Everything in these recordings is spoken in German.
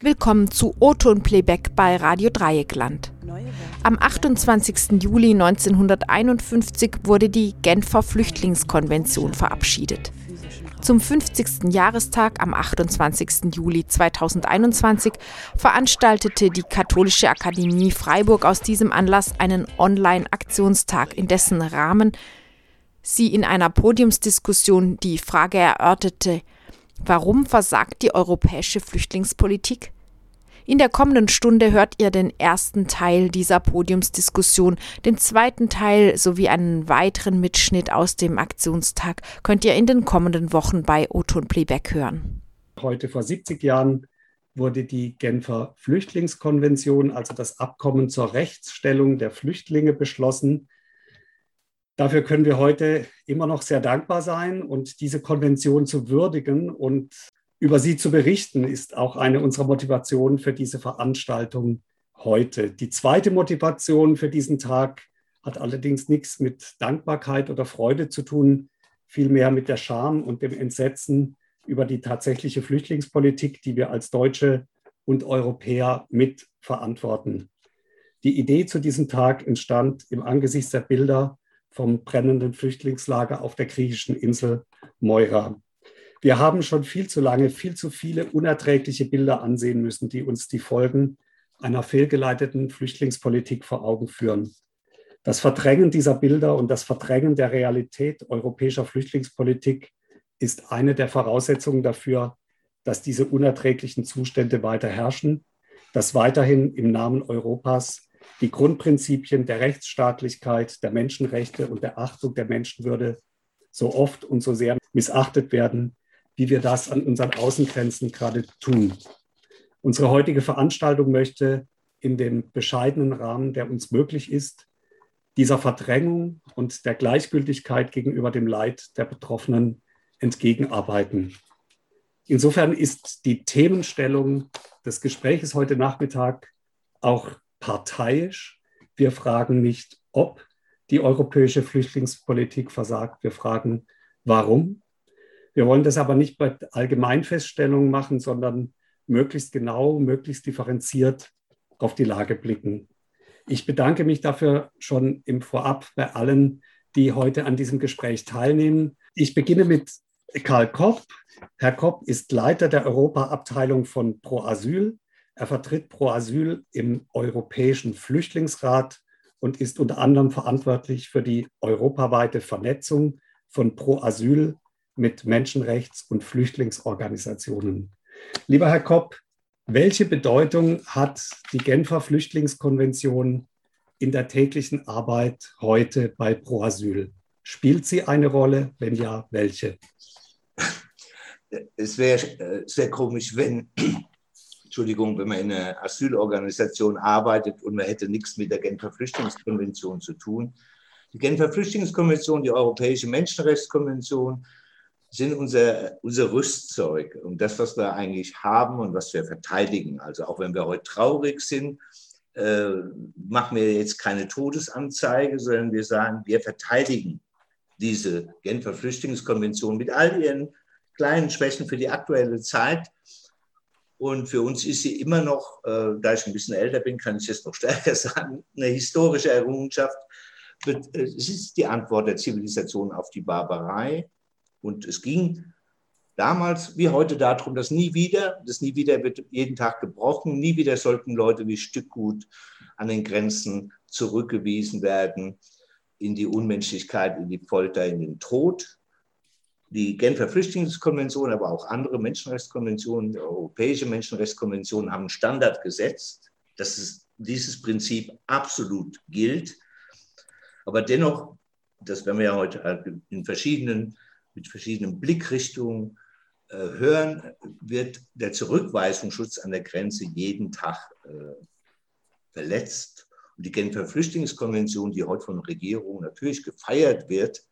Willkommen zu O-Ton Playback bei Radio Dreieckland. Am 28. Juli 1951 wurde die Genfer Flüchtlingskonvention verabschiedet. Zum 50. Jahrestag am 28. Juli 2021 veranstaltete die Katholische Akademie Freiburg aus diesem Anlass einen Online-Aktionstag, in dessen Rahmen sie in einer Podiumsdiskussion die Frage erörterte, warum versagt die europäische Flüchtlingspolitik? In der kommenden Stunde hört ihr den ersten Teil dieser Podiumsdiskussion. Den zweiten Teil sowie einen weiteren Mitschnitt aus dem Aktionstag könnt ihr in den kommenden Wochen bei Oton Playback hören. Heute vor 70 Jahren wurde die Genfer Flüchtlingskonvention, also das Abkommen zur Rechtsstellung der Flüchtlinge, beschlossen. Dafür können wir heute immer noch sehr dankbar sein und diese Konvention zu würdigen und über sie zu berichten, ist auch eine unserer Motivationen für diese Veranstaltung heute. Die zweite Motivation für diesen Tag hat allerdings nichts mit Dankbarkeit oder Freude zu tun, vielmehr mit der Scham und dem Entsetzen über die tatsächliche Flüchtlingspolitik, die wir als Deutsche und Europäer mit verantworten. Die Idee zu diesem Tag entstand im Angesicht der Bilder vom brennenden Flüchtlingslager auf der griechischen Insel Moira. Wir haben schon viel zu lange viel zu viele unerträgliche Bilder ansehen müssen, die uns die Folgen einer fehlgeleiteten Flüchtlingspolitik vor Augen führen. Das Verdrängen dieser Bilder und das Verdrängen der Realität europäischer Flüchtlingspolitik ist eine der Voraussetzungen dafür, dass diese unerträglichen Zustände weiter herrschen, dass weiterhin im Namen Europas die Grundprinzipien der Rechtsstaatlichkeit, der Menschenrechte und der Achtung der Menschenwürde so oft und so sehr missachtet werden, wie wir das an unseren Außengrenzen gerade tun. Unsere heutige Veranstaltung möchte in dem bescheidenen Rahmen, der uns möglich ist, dieser Verdrängung und der Gleichgültigkeit gegenüber dem Leid der Betroffenen entgegenarbeiten. Insofern ist die Themenstellung des Gesprächs heute Nachmittag auch parteiisch. Wir fragen nicht, ob die europäische Flüchtlingspolitik versagt. Wir fragen, warum wir wollen das aber nicht bei Allgemeinfeststellungen machen, sondern möglichst genau, möglichst differenziert auf die Lage blicken. Ich bedanke mich dafür schon im Vorab bei allen, die heute an diesem Gespräch teilnehmen. Ich beginne mit Karl Kopp. Herr Kopp ist Leiter der Europaabteilung von Pro Asyl. Er vertritt Pro Asyl im Europäischen Flüchtlingsrat und ist unter anderem verantwortlich für die europaweite Vernetzung von Pro Asyl mit Menschenrechts- und Flüchtlingsorganisationen. Lieber Herr Kopp, welche Bedeutung hat die Genfer Flüchtlingskonvention in der täglichen Arbeit heute bei Pro Asyl? Spielt sie eine Rolle? Wenn ja, welche? Es wäre äh, sehr komisch, wenn, Entschuldigung, wenn man in einer Asylorganisation arbeitet und man hätte nichts mit der Genfer Flüchtlingskonvention zu tun. Die Genfer Flüchtlingskonvention, die Europäische Menschenrechtskonvention, sind unser, unser Rüstzeug und das, was wir eigentlich haben und was wir verteidigen. Also auch wenn wir heute traurig sind, äh, machen wir jetzt keine Todesanzeige, sondern wir sagen, wir verteidigen diese Genfer Flüchtlingskonvention mit all ihren kleinen Schwächen für die aktuelle Zeit. Und für uns ist sie immer noch, äh, da ich ein bisschen älter bin, kann ich es noch stärker sagen, eine historische Errungenschaft. Es ist die Antwort der Zivilisation auf die Barbarei und es ging damals wie heute darum, dass nie wieder, das nie wieder wird jeden Tag gebrochen, nie wieder sollten Leute wie Stückgut an den Grenzen zurückgewiesen werden in die Unmenschlichkeit, in die Folter, in den Tod. Die Genfer Flüchtlingskonvention, aber auch andere Menschenrechtskonventionen, die Europäische Menschenrechtskonvention haben Standard gesetzt, dass es, dieses Prinzip absolut gilt. Aber dennoch, das werden wir ja heute in verschiedenen mit verschiedenen Blickrichtungen äh, hören, wird der Zurückweisungsschutz an der Grenze jeden Tag äh, verletzt. Und die Genfer Flüchtlingskonvention, die heute von Regierungen natürlich gefeiert wird,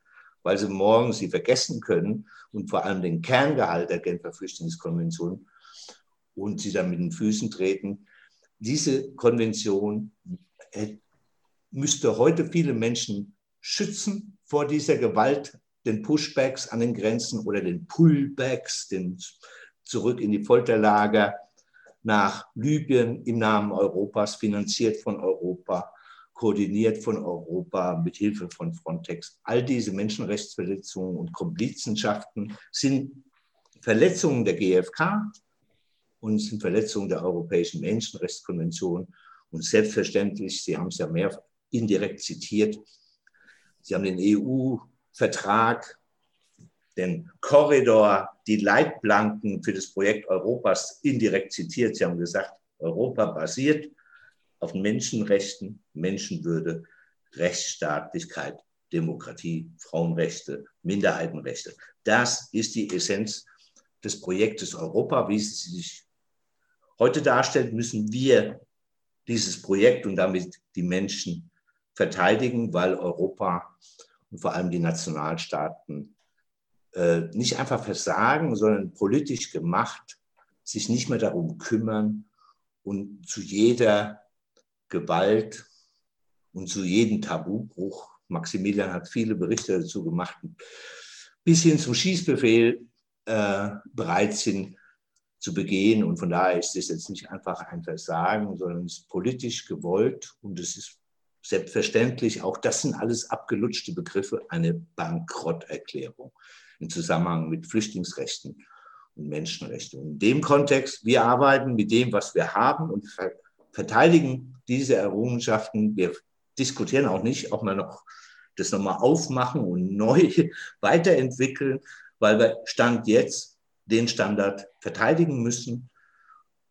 weil sie morgen sie vergessen können und vor allem den Kerngehalt der Genfer Flüchtlingskonvention und sie dann mit den Füßen treten. Diese Konvention müsste heute viele Menschen schützen vor dieser Gewalt den Pushbacks an den Grenzen oder den Pullbacks, den zurück in die Folterlager, nach Libyen im Namen Europas, finanziert von Europa, koordiniert von Europa mit Hilfe von Frontex. All diese Menschenrechtsverletzungen und Komplizenschaften sind Verletzungen der GfK und sind Verletzungen der Europäischen Menschenrechtskonvention. Und selbstverständlich, Sie haben es ja mehr indirekt zitiert, Sie haben den EU-Vertrag, den Korridor, die Leitplanken für das Projekt Europas indirekt zitiert. Sie haben gesagt, Europa basiert auf Menschenrechten, Menschenwürde, Rechtsstaatlichkeit, Demokratie, Frauenrechte, Minderheitenrechte. Das ist die Essenz des Projektes Europa, wie es sich heute darstellt, müssen wir dieses Projekt und damit die Menschen verteidigen, weil Europa und vor allem die Nationalstaaten äh, nicht einfach versagen, sondern politisch gemacht sich nicht mehr darum kümmern und zu jeder Gewalt und zu jedem Tabubruch, Maximilian hat viele Berichte dazu gemacht, bis hin zum Schießbefehl äh, bereit sind zu begehen. Und von daher ist es jetzt nicht einfach ein Versagen, sondern es ist politisch gewollt und es ist selbstverständlich, auch das sind alles abgelutschte Begriffe, eine Bankrotterklärung im Zusammenhang mit Flüchtlingsrechten und Menschenrechten. In dem Kontext, wir arbeiten mit dem, was wir haben und verteidigen diese Errungenschaften. Wir diskutieren auch nicht, ob wir noch das nochmal aufmachen und neu weiterentwickeln, weil wir Stand jetzt den Standard verteidigen müssen.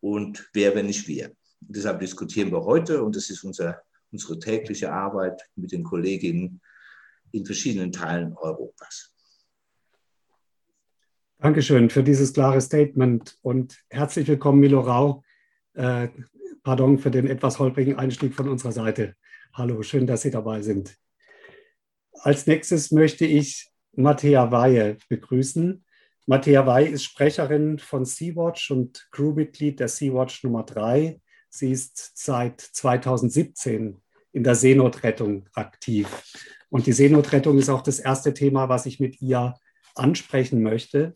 Und wer, wenn nicht wir? Deshalb diskutieren wir heute und das ist unser, unsere tägliche Arbeit mit den Kolleginnen in verschiedenen Teilen Europas. Dankeschön für dieses klare Statement und herzlich willkommen, Milo Rau. Äh, pardon für den etwas holprigen Einstieg von unserer Seite. Hallo, schön, dass Sie dabei sind. Als nächstes möchte ich Matthäa Weihe begrüßen. Matthäa Weihe ist Sprecherin von Sea-Watch und Crewmitglied der Sea-Watch Nummer 3. Sie ist seit 2017 in der Seenotrettung aktiv. Und die Seenotrettung ist auch das erste Thema, was ich mit ihr ansprechen möchte.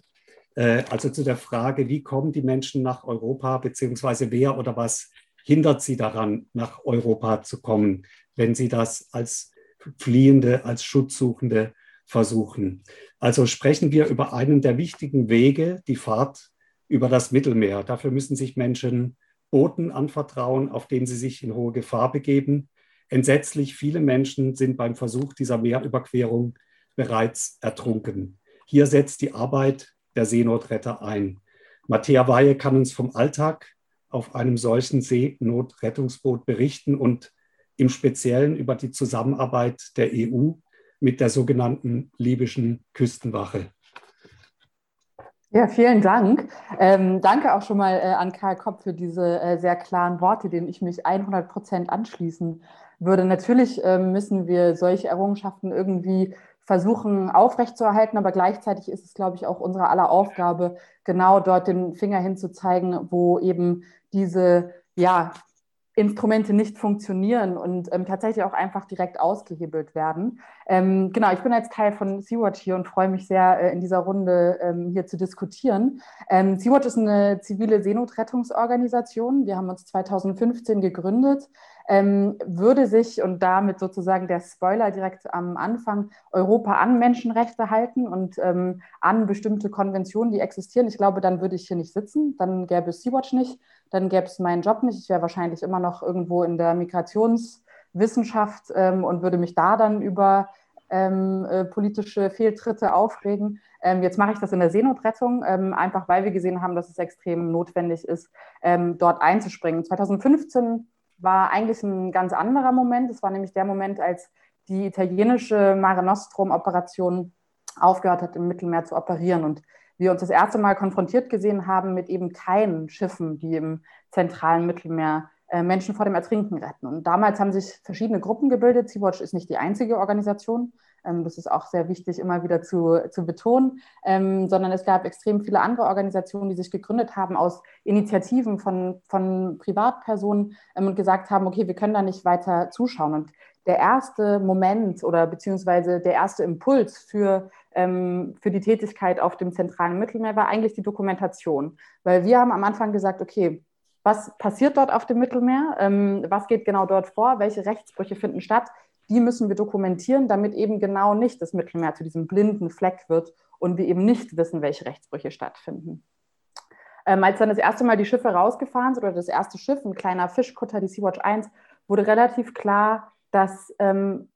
Äh, also zu der Frage, wie kommen die Menschen nach Europa, beziehungsweise wer oder was hindert sie daran, nach Europa zu kommen, wenn sie das als Fliehende, als Schutzsuchende versuchen. Also sprechen wir über einen der wichtigen Wege, die Fahrt über das Mittelmeer. Dafür müssen sich Menschen Booten anvertrauen, auf denen sie sich in hohe Gefahr begeben. Entsetzlich viele Menschen sind beim Versuch dieser Meerüberquerung bereits ertrunken. Hier setzt die Arbeit der Seenotretter ein. Matthäa Weihe kann uns vom Alltag auf einem solchen Seenotrettungsboot berichten und im Speziellen über die Zusammenarbeit der EU mit der sogenannten libyschen Küstenwache. Ja, vielen Dank. Ähm, danke auch schon mal äh, an Karl Kopp für diese äh, sehr klaren Worte, denen ich mich 100 Prozent anschließen würde. Natürlich äh, müssen wir solche Errungenschaften irgendwie versuchen aufrechtzuerhalten, aber gleichzeitig ist es, glaube ich, auch unsere aller Aufgabe, genau dort den Finger hinzuzeigen, wo eben diese ja, Instrumente nicht funktionieren und ähm, tatsächlich auch einfach direkt ausgehebelt werden. Ähm, genau, ich bin als Teil von Sea-Watch hier und freue mich sehr, äh, in dieser Runde ähm, hier zu diskutieren. Ähm, Sea-Watch ist eine zivile Seenotrettungsorganisation. Wir haben uns 2015 gegründet ähm, würde sich und damit sozusagen der Spoiler direkt am Anfang Europa an Menschenrechte halten und ähm, an bestimmte Konventionen, die existieren. Ich glaube, dann würde ich hier nicht sitzen, dann gäbe es Sea-Watch nicht, dann gäbe es meinen Job nicht. Ich wäre wahrscheinlich immer noch irgendwo in der Migrationswissenschaft ähm, und würde mich da dann über ähm, äh, politische Fehltritte aufregen. Ähm, jetzt mache ich das in der Seenotrettung, ähm, einfach weil wir gesehen haben, dass es extrem notwendig ist, ähm, dort einzuspringen. 2015 war eigentlich ein ganz anderer Moment. Es war nämlich der Moment, als die italienische Mare Nostrum-Operation aufgehört hat, im Mittelmeer zu operieren und wir uns das erste Mal konfrontiert gesehen haben mit eben keinen Schiffen, die im zentralen Mittelmeer äh, Menschen vor dem Ertrinken retten. Und damals haben sich verschiedene Gruppen gebildet. Sea-Watch ist nicht die einzige Organisation. Ähm, das ist auch sehr wichtig, immer wieder zu, zu betonen, ähm, sondern es gab extrem viele andere Organisationen, die sich gegründet haben aus Initiativen von, von Privatpersonen ähm, und gesagt haben, okay, wir können da nicht weiter zuschauen. Und der erste Moment oder beziehungsweise der erste Impuls für, ähm, für die Tätigkeit auf dem zentralen Mittelmeer war eigentlich die Dokumentation. Weil wir haben am Anfang gesagt, okay, was passiert dort auf dem Mittelmeer, ähm, was geht genau dort vor, welche Rechtsbrüche finden statt, die müssen wir dokumentieren, damit eben genau nicht das Mittelmeer zu diesem blinden Fleck wird und wir eben nicht wissen, welche Rechtsbrüche stattfinden. Ähm, als dann das erste Mal die Schiffe rausgefahren sind oder das erste Schiff, ein kleiner Fischkutter, die Sea-Watch 1, wurde relativ klar, dass ähm,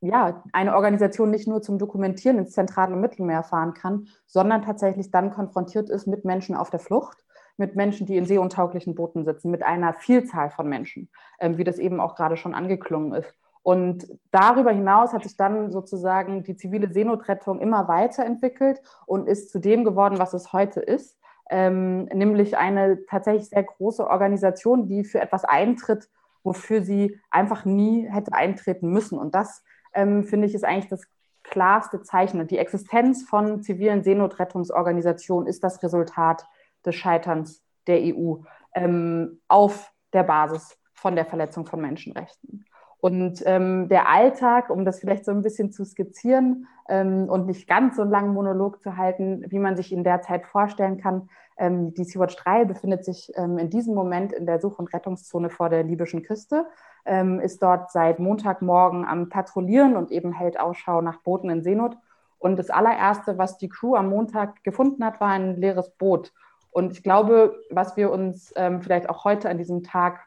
ja, eine Organisation nicht nur zum Dokumentieren ins zentrale Mittelmeer fahren kann, sondern tatsächlich dann konfrontiert ist mit Menschen auf der Flucht, mit Menschen, die in seeuntauglichen Booten sitzen, mit einer Vielzahl von Menschen, ähm, wie das eben auch gerade schon angeklungen ist. Und darüber hinaus hat sich dann sozusagen die zivile Seenotrettung immer weiterentwickelt und ist zu dem geworden, was es heute ist, ähm, nämlich eine tatsächlich sehr große Organisation, die für etwas eintritt, wofür sie einfach nie hätte eintreten müssen. Und das, ähm, finde ich, ist eigentlich das klarste Zeichen. Die Existenz von zivilen Seenotrettungsorganisationen ist das Resultat des Scheiterns der EU ähm, auf der Basis von der Verletzung von Menschenrechten. Und ähm, der Alltag, um das vielleicht so ein bisschen zu skizzieren ähm, und nicht ganz so einen langen Monolog zu halten, wie man sich in der Zeit vorstellen kann, ähm, die Sea-Watch 3 befindet sich ähm, in diesem Moment in der Such- und Rettungszone vor der libyschen Küste, ähm, ist dort seit Montagmorgen am Patrouillieren und eben hält Ausschau nach Booten in Seenot. Und das allererste, was die Crew am Montag gefunden hat, war ein leeres Boot. Und ich glaube, was wir uns ähm, vielleicht auch heute an diesem Tag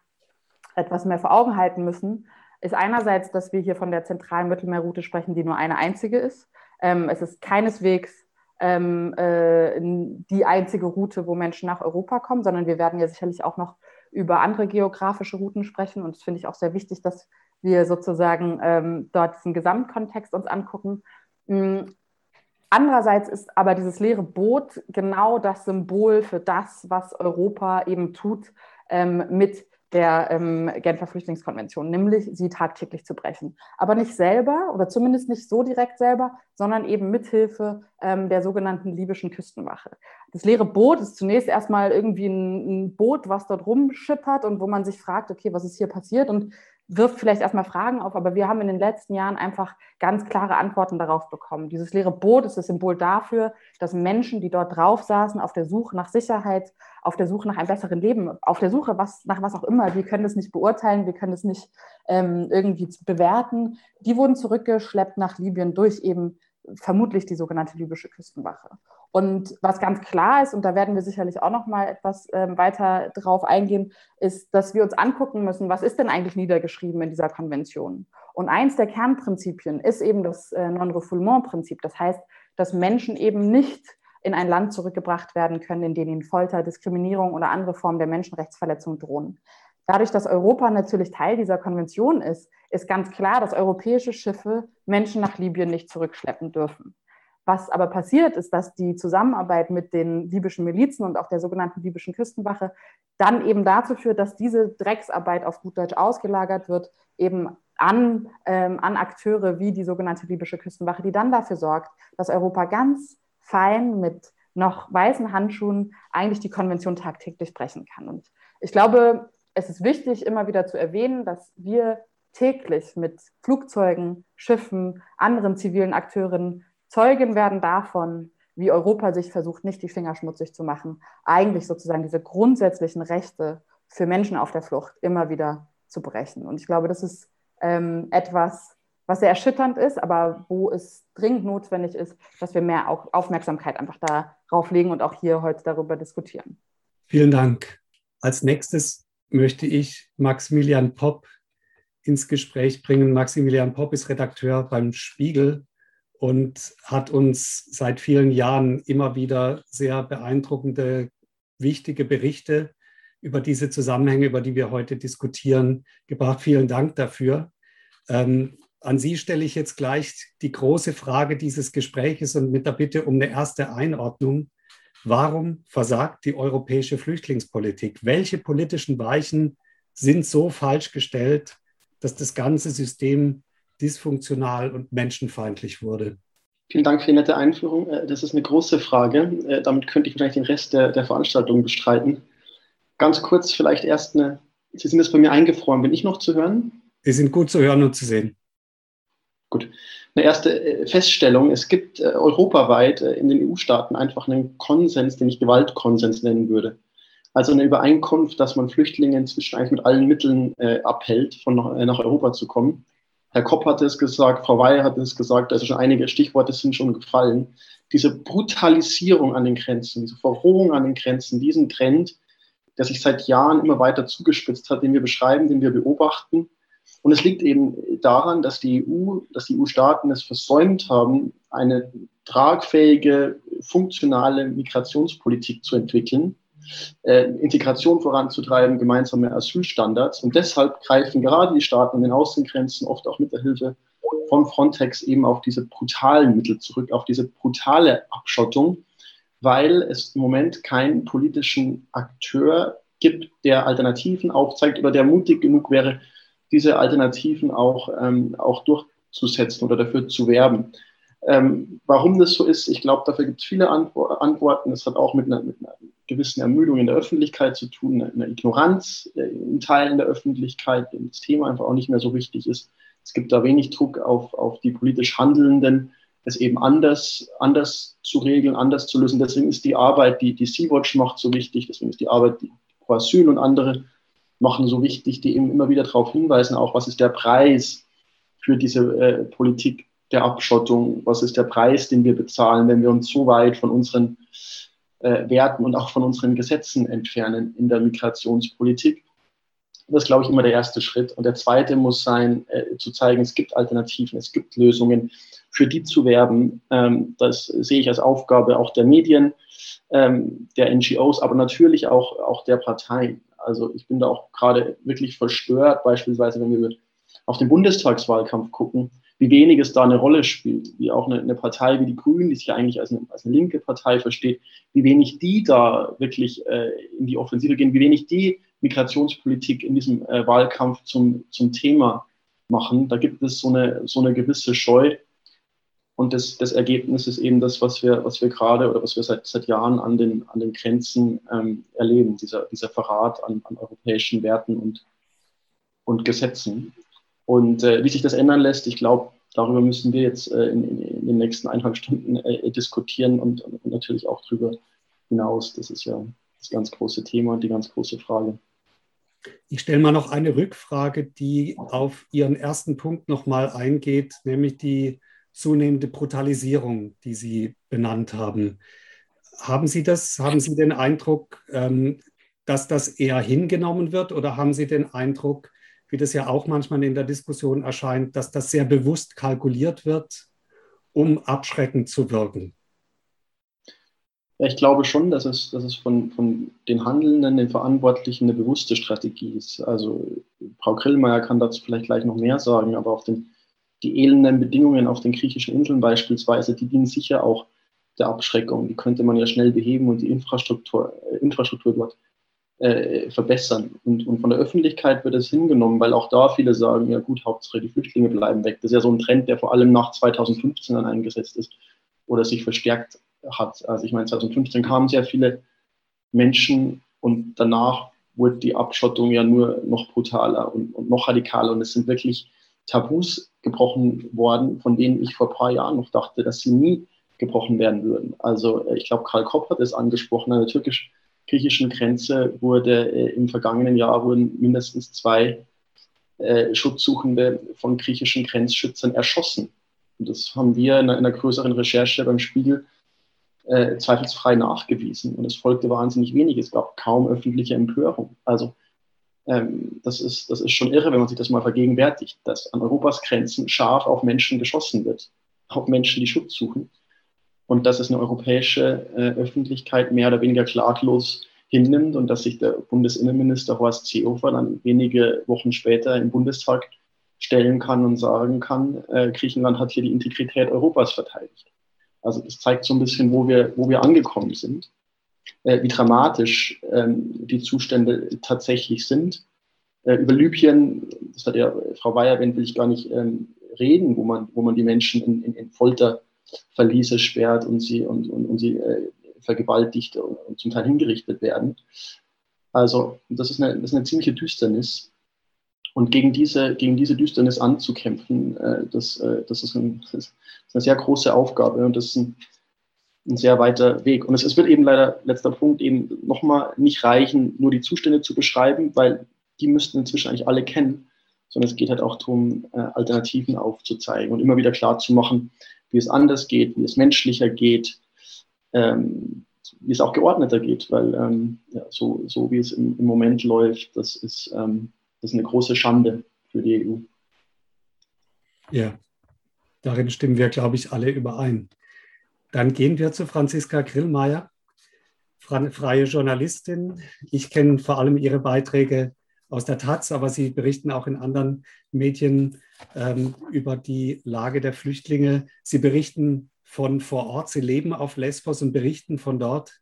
etwas mehr vor Augen halten müssen, ist einerseits, dass wir hier von der zentralen Mittelmeerroute sprechen, die nur eine einzige ist. Ähm, es ist keineswegs ähm, äh, die einzige Route, wo Menschen nach Europa kommen, sondern wir werden ja sicherlich auch noch über andere geografische Routen sprechen. Und das finde ich auch sehr wichtig, dass wir sozusagen ähm, dort diesen Gesamtkontext uns angucken. Mhm. Andererseits ist aber dieses leere Boot genau das Symbol für das, was Europa eben tut ähm, mit der ähm, Genfer Flüchtlingskonvention, nämlich sie tagtäglich zu brechen. Aber nicht selber oder zumindest nicht so direkt selber, sondern eben mithilfe ähm, der sogenannten libyschen Küstenwache. Das leere Boot ist zunächst erstmal irgendwie ein, ein Boot, was dort rumschippert und wo man sich fragt, okay, was ist hier passiert? Und wirft vielleicht erstmal Fragen auf, aber wir haben in den letzten Jahren einfach ganz klare Antworten darauf bekommen. Dieses leere Boot ist das Symbol dafür, dass Menschen, die dort drauf saßen, auf der Suche nach Sicherheit, auf der Suche nach einem besseren Leben, auf der Suche was, nach was auch immer, wir können das nicht beurteilen, wir können das nicht ähm, irgendwie bewerten, die wurden zurückgeschleppt nach Libyen durch eben vermutlich die sogenannte libysche Küstenwache. Und was ganz klar ist, und da werden wir sicherlich auch noch mal etwas ähm, weiter drauf eingehen, ist, dass wir uns angucken müssen, was ist denn eigentlich niedergeschrieben in dieser Konvention? Und eins der Kernprinzipien ist eben das äh, Non-Refoulement-Prinzip. Das heißt, dass Menschen eben nicht in ein Land zurückgebracht werden können, in dem ihnen Folter, Diskriminierung oder andere Formen der Menschenrechtsverletzung drohen. Dadurch, dass Europa natürlich Teil dieser Konvention ist, ist ganz klar, dass europäische Schiffe Menschen nach Libyen nicht zurückschleppen dürfen. Was aber passiert, ist, dass die Zusammenarbeit mit den libyschen Milizen und auch der sogenannten libyschen Küstenwache dann eben dazu führt, dass diese Drecksarbeit auf gut Deutsch ausgelagert wird, eben an, ähm, an Akteure wie die sogenannte libysche Küstenwache, die dann dafür sorgt, dass Europa ganz fein mit noch weißen Handschuhen eigentlich die Konvention tagtäglich brechen kann. Und ich glaube, es ist wichtig, immer wieder zu erwähnen, dass wir täglich mit Flugzeugen, Schiffen, anderen zivilen Akteuren Zeugen werden davon, wie Europa sich versucht, nicht die Finger schmutzig zu machen, eigentlich sozusagen diese grundsätzlichen Rechte für Menschen auf der Flucht immer wieder zu brechen. Und ich glaube, das ist ähm, etwas, was sehr erschütternd ist, aber wo es dringend notwendig ist, dass wir mehr Aufmerksamkeit einfach darauf legen und auch hier heute darüber diskutieren. Vielen Dank. Als nächstes möchte ich Maximilian Popp ins Gespräch bringen. Maximilian Popp ist Redakteur beim Spiegel und hat uns seit vielen Jahren immer wieder sehr beeindruckende, wichtige Berichte über diese Zusammenhänge, über die wir heute diskutieren, gebracht. Vielen Dank dafür. Ähm, an Sie stelle ich jetzt gleich die große Frage dieses Gespräches und mit der Bitte um eine erste Einordnung. Warum versagt die europäische Flüchtlingspolitik? Welche politischen Weichen sind so falsch gestellt, dass das ganze System dysfunktional und menschenfeindlich wurde? Vielen Dank für die nette Einführung. Äh, das ist eine große Frage. Äh, damit könnte ich vielleicht den Rest der, der Veranstaltung bestreiten. Ganz kurz vielleicht erst eine, Sie sind jetzt bei mir eingefroren. Bin ich noch zu hören? Sie sind gut zu hören und zu sehen. Gut eine erste äh, Feststellung. Es gibt europaweit in den EU-Staaten einfach einen Konsens, den ich Gewaltkonsens nennen würde. Also eine Übereinkunft, dass man Flüchtlinge inzwischen eigentlich mit allen Mitteln abhält, von nach Europa zu kommen. Herr Kopp hat es gesagt, Frau Wey hat es gesagt, also schon einige Stichworte sind schon gefallen. Diese Brutalisierung an den Grenzen, diese Verrohung an den Grenzen, diesen Trend, der sich seit Jahren immer weiter zugespitzt hat, den wir beschreiben, den wir beobachten. Und es liegt eben daran, dass die EU, dass die EU-Staaten es versäumt haben, eine tragfähige, funktionale Migrationspolitik zu entwickeln, äh, Integration voranzutreiben, gemeinsame Asylstandards. Und deshalb greifen gerade die Staaten an den Außengrenzen, oft auch mit der Hilfe von Frontex, eben auf diese brutalen Mittel zurück, auf diese brutale Abschottung, weil es im Moment keinen politischen Akteur gibt, der Alternativen aufzeigt oder der mutig genug wäre, diese Alternativen auch, ähm, auch durchzusetzen oder dafür zu werben. Ähm, warum das so ist, ich glaube, dafür gibt es viele Antworten. Es hat auch mit einer, mit einer, gewissen Ermüdung in der Öffentlichkeit zu tun, einer Ignoranz äh, in Teilen der Öffentlichkeit, dem das Thema einfach auch nicht mehr so wichtig ist. Es gibt da wenig Druck auf, auf die politisch Handelnden, es eben anders, anders zu regeln, anders zu lösen. Deswegen ist die Arbeit, die die Sea-Watch macht, so wichtig. Deswegen ist die Arbeit, die Pro Asyl und andere machen so wichtig, die eben immer wieder darauf hinweisen, auch was ist der Preis für diese äh, Politik der Abschottung, was ist der Preis, den wir bezahlen, wenn wir uns so weit von unseren äh, Werten und auch von unseren Gesetzen entfernen in der Migrationspolitik. Das ist, glaube ich, immer der erste Schritt. Und der zweite muss sein, äh, zu zeigen, es gibt Alternativen, es gibt Lösungen, für die zu werben. Ähm, das sehe ich als Aufgabe auch der Medien, ähm, der NGOs, aber natürlich auch, auch der Parteien. Also ich bin da auch gerade wirklich verstört, beispielsweise, wenn wir auf den Bundestagswahlkampf gucken, wie wenig es da eine Rolle spielt, wie auch eine, eine Partei wie die Grünen, die sich ja eigentlich als eine, als eine linke Partei versteht, wie wenig die da wirklich äh, in die Offensive gehen, wie wenig die Migrationspolitik in diesem äh, Wahlkampf zum, zum Thema machen. Da gibt es so eine, so eine gewisse Scheu. Und das, das Ergebnis ist eben das, was wir, was wir gerade oder was wir seit, seit Jahren an den, an den Grenzen ähm, erleben, dieser, dieser Verrat an, an europäischen Werten und, und Gesetzen. Und äh, wie sich das ändern lässt, ich glaube, darüber müssen wir jetzt äh, in, in, in, den nächsten eineinhalb Stunden äh, diskutieren und, und, natürlich auch darüber hinaus. Das ist ja das ganz große Thema und die ganz große Frage. Ich stelle mal noch eine Rückfrage, die auf Ihren ersten Punkt nochmal eingeht, nämlich die zunehmende Brutalisierung, die Sie benannt haben. Haben Sie das, haben Sie den Eindruck, ähm, dass das eher hingenommen wird oder haben Sie den Eindruck, wie das ja auch manchmal in der Diskussion erscheint, dass das sehr bewusst kalkuliert wird, um abschreckend zu wirken. Ich glaube schon, dass es, dass es von, von den Handelnden, den Verantwortlichen eine bewusste Strategie ist. Also Frau Grillmeier kann dazu vielleicht gleich noch mehr sagen, aber auf den, die elenden Bedingungen auf den griechischen Inseln beispielsweise, die dienen sicher auch der Abschreckung. Die könnte man ja schnell beheben und die Infrastruktur, äh, Infrastruktur dort äh, verbessern. Und, und von der Öffentlichkeit wird es hingenommen, weil auch da viele sagen, ja gut, Hauptsache die Flüchtlinge bleiben weg. Das ist ja so ein Trend, der vor allem nach 2015 dann eingesetzt ist oder sich verstärkt hat. Also ich meine, 2015 kamen sehr viele Menschen und danach wurde die Abschottung ja nur noch brutaler und, und noch radikaler. Und es sind wirklich Tabus gebrochen worden, von denen ich vor ein paar Jahren noch dachte, dass sie nie gebrochen werden würden. Also äh, ich glaube, Karl Kopp hat es angesprochen, eine türkisch griechischen Grenze wurde äh, im vergangenen Jahr wurden mindestens zwei äh, Schutzsuchende von griechischen Grenzschützern erschossen. Und das haben wir in einer, in einer größeren Recherche beim Spiegel äh, zweifelsfrei nachgewiesen. Und es folgte wahnsinnig wenig. Es gab kaum öffentliche Empörung. Also ähm, das, ist, das ist schon irre, wenn man sich das mal vergegenwärtigt, dass an Europas Grenzen scharf auf Menschen geschossen wird, auf Menschen, die Schutz suchen und dass es eine europäische äh, Öffentlichkeit mehr oder weniger klaglos hinnimmt und dass sich der Bundesinnenminister Horst Seehofer dann wenige Wochen später im Bundestag stellen kann und sagen kann, äh, Griechenland hat hier die Integrität Europas verteidigt. Also das zeigt so ein bisschen, wo wir, wo wir angekommen sind, äh, wie dramatisch ähm, die Zustände tatsächlich sind. Äh, über Libyen, das hat ja Frau Weyer erwähnt, will ich gar nicht ähm, reden, wo man, wo man die Menschen in, in, in Folter Verliese sperrt und sie, und, und, und sie äh, vergewaltigt und, und, zum Teil hingerichtet werden. Also das ist eine, das ist eine ziemliche Düsternis. Und gegen diese, gegen diese Düsternis anzukämpfen, äh, das, äh, das, ist ein, das, ist eine sehr große Aufgabe und das ist ein, ein sehr weiter Weg. Und es, es wird eben leider, letzter Punkt, eben nochmal nicht reichen, nur die Zustände zu beschreiben, weil die müssten inzwischen eigentlich alle kennen, sondern es geht halt auch darum, äh, Alternativen aufzuzeigen und immer wieder klar zu machen, wie es anders geht, wie es menschlicher geht, ähm, wie es auch geordneter geht, weil ähm, ja, so, so wie es im, im, Moment läuft, das ist, ähm, das ist eine große Schande für die EU. Ja, darin stimmen wir, glaube ich, alle überein. Dann gehen wir zu Franziska Grillmeier, freie Journalistin. Ich kenne vor allem ihre Beiträge aus der Taz, aber Sie berichten auch in anderen Medien ähm, über die Lage der Flüchtlinge. Sie berichten von vor Ort, Sie leben auf Lesbos und berichten von dort.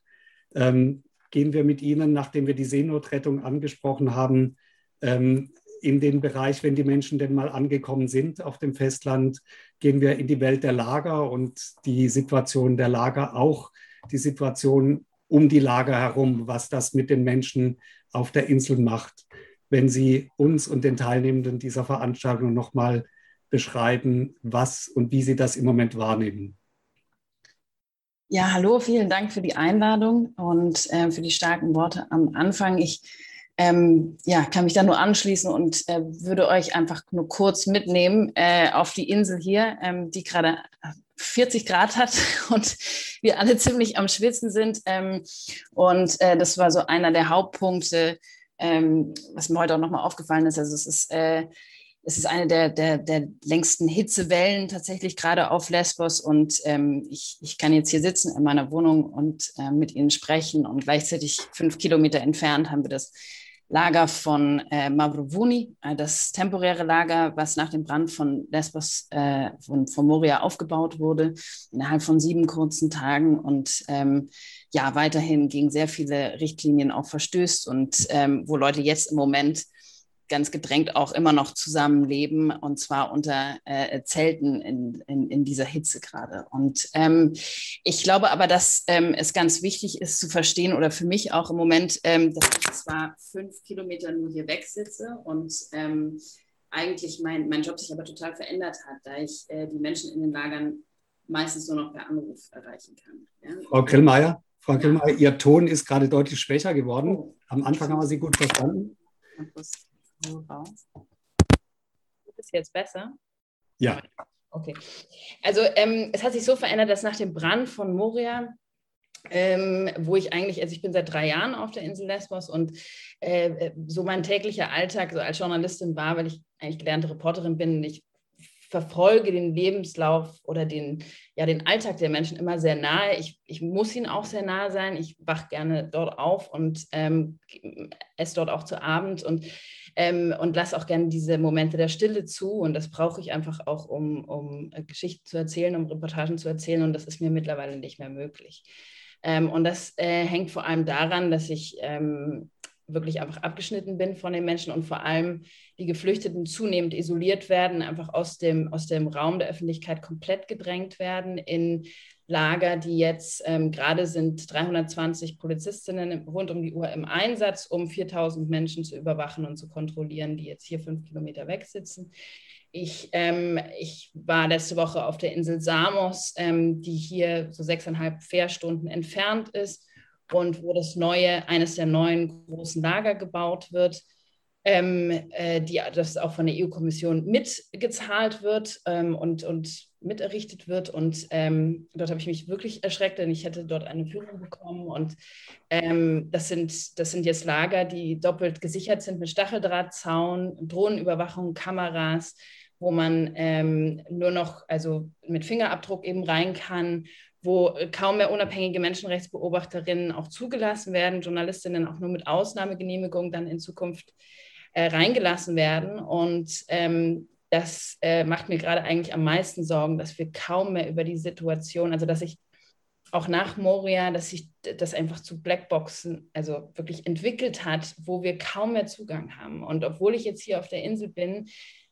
Ähm, gehen wir mit Ihnen, nachdem wir die Seenotrettung angesprochen haben, ähm, in den Bereich, wenn die Menschen denn mal angekommen sind auf dem Festland, gehen wir in die Welt der Lager und die Situation der Lager, auch die Situation um die Lager herum, was das mit den Menschen auf der Insel macht wenn Sie uns und den Teilnehmenden dieser Veranstaltung nochmal beschreiben, was und wie Sie das im Moment wahrnehmen. Ja, hallo, vielen Dank für die Einladung und äh, für die starken Worte am Anfang. Ich ähm, ja, kann mich da nur anschließen und äh, würde euch einfach nur kurz mitnehmen äh, auf die Insel hier, ähm, die gerade 40 Grad hat und wir alle ziemlich am Schwitzen sind. Ähm, und äh, das war so einer der Hauptpunkte, ähm, was mir heute auch nochmal aufgefallen ist. Also es ist, äh, es ist eine der, der, der längsten Hitzewellen tatsächlich gerade auf Lesbos und ähm, ich, ich kann jetzt hier sitzen in meiner Wohnung und äh, mit Ihnen sprechen und gleichzeitig fünf Kilometer entfernt haben wir das Lager von äh, Mavrovuni, äh, das temporäre Lager, was nach dem Brand von Lesbos, äh, von, von Moria aufgebaut wurde, innerhalb von sieben kurzen Tagen. Und ähm, ja, weiterhin gegen sehr viele Richtlinien auch verstößt und ähm, wo Leute jetzt im Moment ganz gedrängt auch immer noch zusammenleben und zwar unter äh, Zelten in, in, in, dieser Hitze gerade. Und ähm, ich glaube aber, dass ähm, es ganz wichtig ist zu verstehen oder für mich auch im Moment, ähm, dass ich zwar fünf Kilometer nur hier weg sitze und ähm, eigentlich mein, mein Job sich aber total verändert hat, da ich äh, die Menschen in den Lagern meistens nur noch per Anruf erreichen kann. Ja? Frau Grillmeier, Frau Grillmeier. Ihr Ton ist gerade deutlich schwächer geworden. Oh. Am Anfang haben wir Sie gut verstanden raus. Ist es jetzt besser? Ja. Okay. Also ähm, es hat sich so verändert, dass nach dem Brand von Moria, ähm, wo ich eigentlich, also ich bin seit drei Jahren auf der Insel Lesbos und äh, so mein täglicher Alltag so als Journalistin war, weil ich eigentlich gelernte Reporterin bin, ich verfolge den Lebenslauf oder den, ja, den Alltag der Menschen immer sehr nahe. Ich, ich muss ihnen auch sehr nahe sein. Ich wache gerne dort auf und ähm, esse dort auch zu Abend und, ähm, und lasse auch gerne diese Momente der Stille zu. Und das brauche ich einfach auch, um, um äh, Geschichten zu erzählen, um Reportagen zu erzählen. Und das ist mir mittlerweile nicht mehr möglich. Ähm, und das äh, hängt vor allem daran, dass ich ähm, wirklich einfach abgeschnitten bin von den Menschen und vor allem die Geflüchteten zunehmend isoliert werden, einfach aus dem, aus dem Raum der Öffentlichkeit komplett gedrängt werden in Lager, die jetzt ähm, gerade sind 320 Polizistinnen rund um die Uhr im Einsatz, um 4000 Menschen zu überwachen und zu kontrollieren, die jetzt hier fünf Kilometer weg sitzen. Ich, ähm, ich war letzte Woche auf der Insel Samos, ähm, die hier so sechseinhalb Fährstunden entfernt ist und wo das neue, eines der neuen großen Lager gebaut wird, ähm, äh, die, das auch von der EU-Kommission mitgezahlt wird ähm, und, und miterrichtet wird. Und ähm, dort habe ich mich wirklich erschreckt, denn ich hätte dort eine Führung bekommen. Und ähm, das, sind, das sind jetzt Lager, die doppelt gesichert sind mit Stacheldrahtzaun, Drohnenüberwachung, Kameras, wo man ähm, nur noch also mit Fingerabdruck eben rein kann wo kaum mehr unabhängige Menschenrechtsbeobachterinnen auch zugelassen werden, Journalistinnen auch nur mit Ausnahmegenehmigung dann in Zukunft äh, reingelassen werden. Und ähm, das äh, macht mir gerade eigentlich am meisten Sorgen, dass wir kaum mehr über die Situation, also dass ich auch nach Moria, dass sich das einfach zu Blackboxen, also wirklich entwickelt hat, wo wir kaum mehr Zugang haben. Und obwohl ich jetzt hier auf der Insel bin,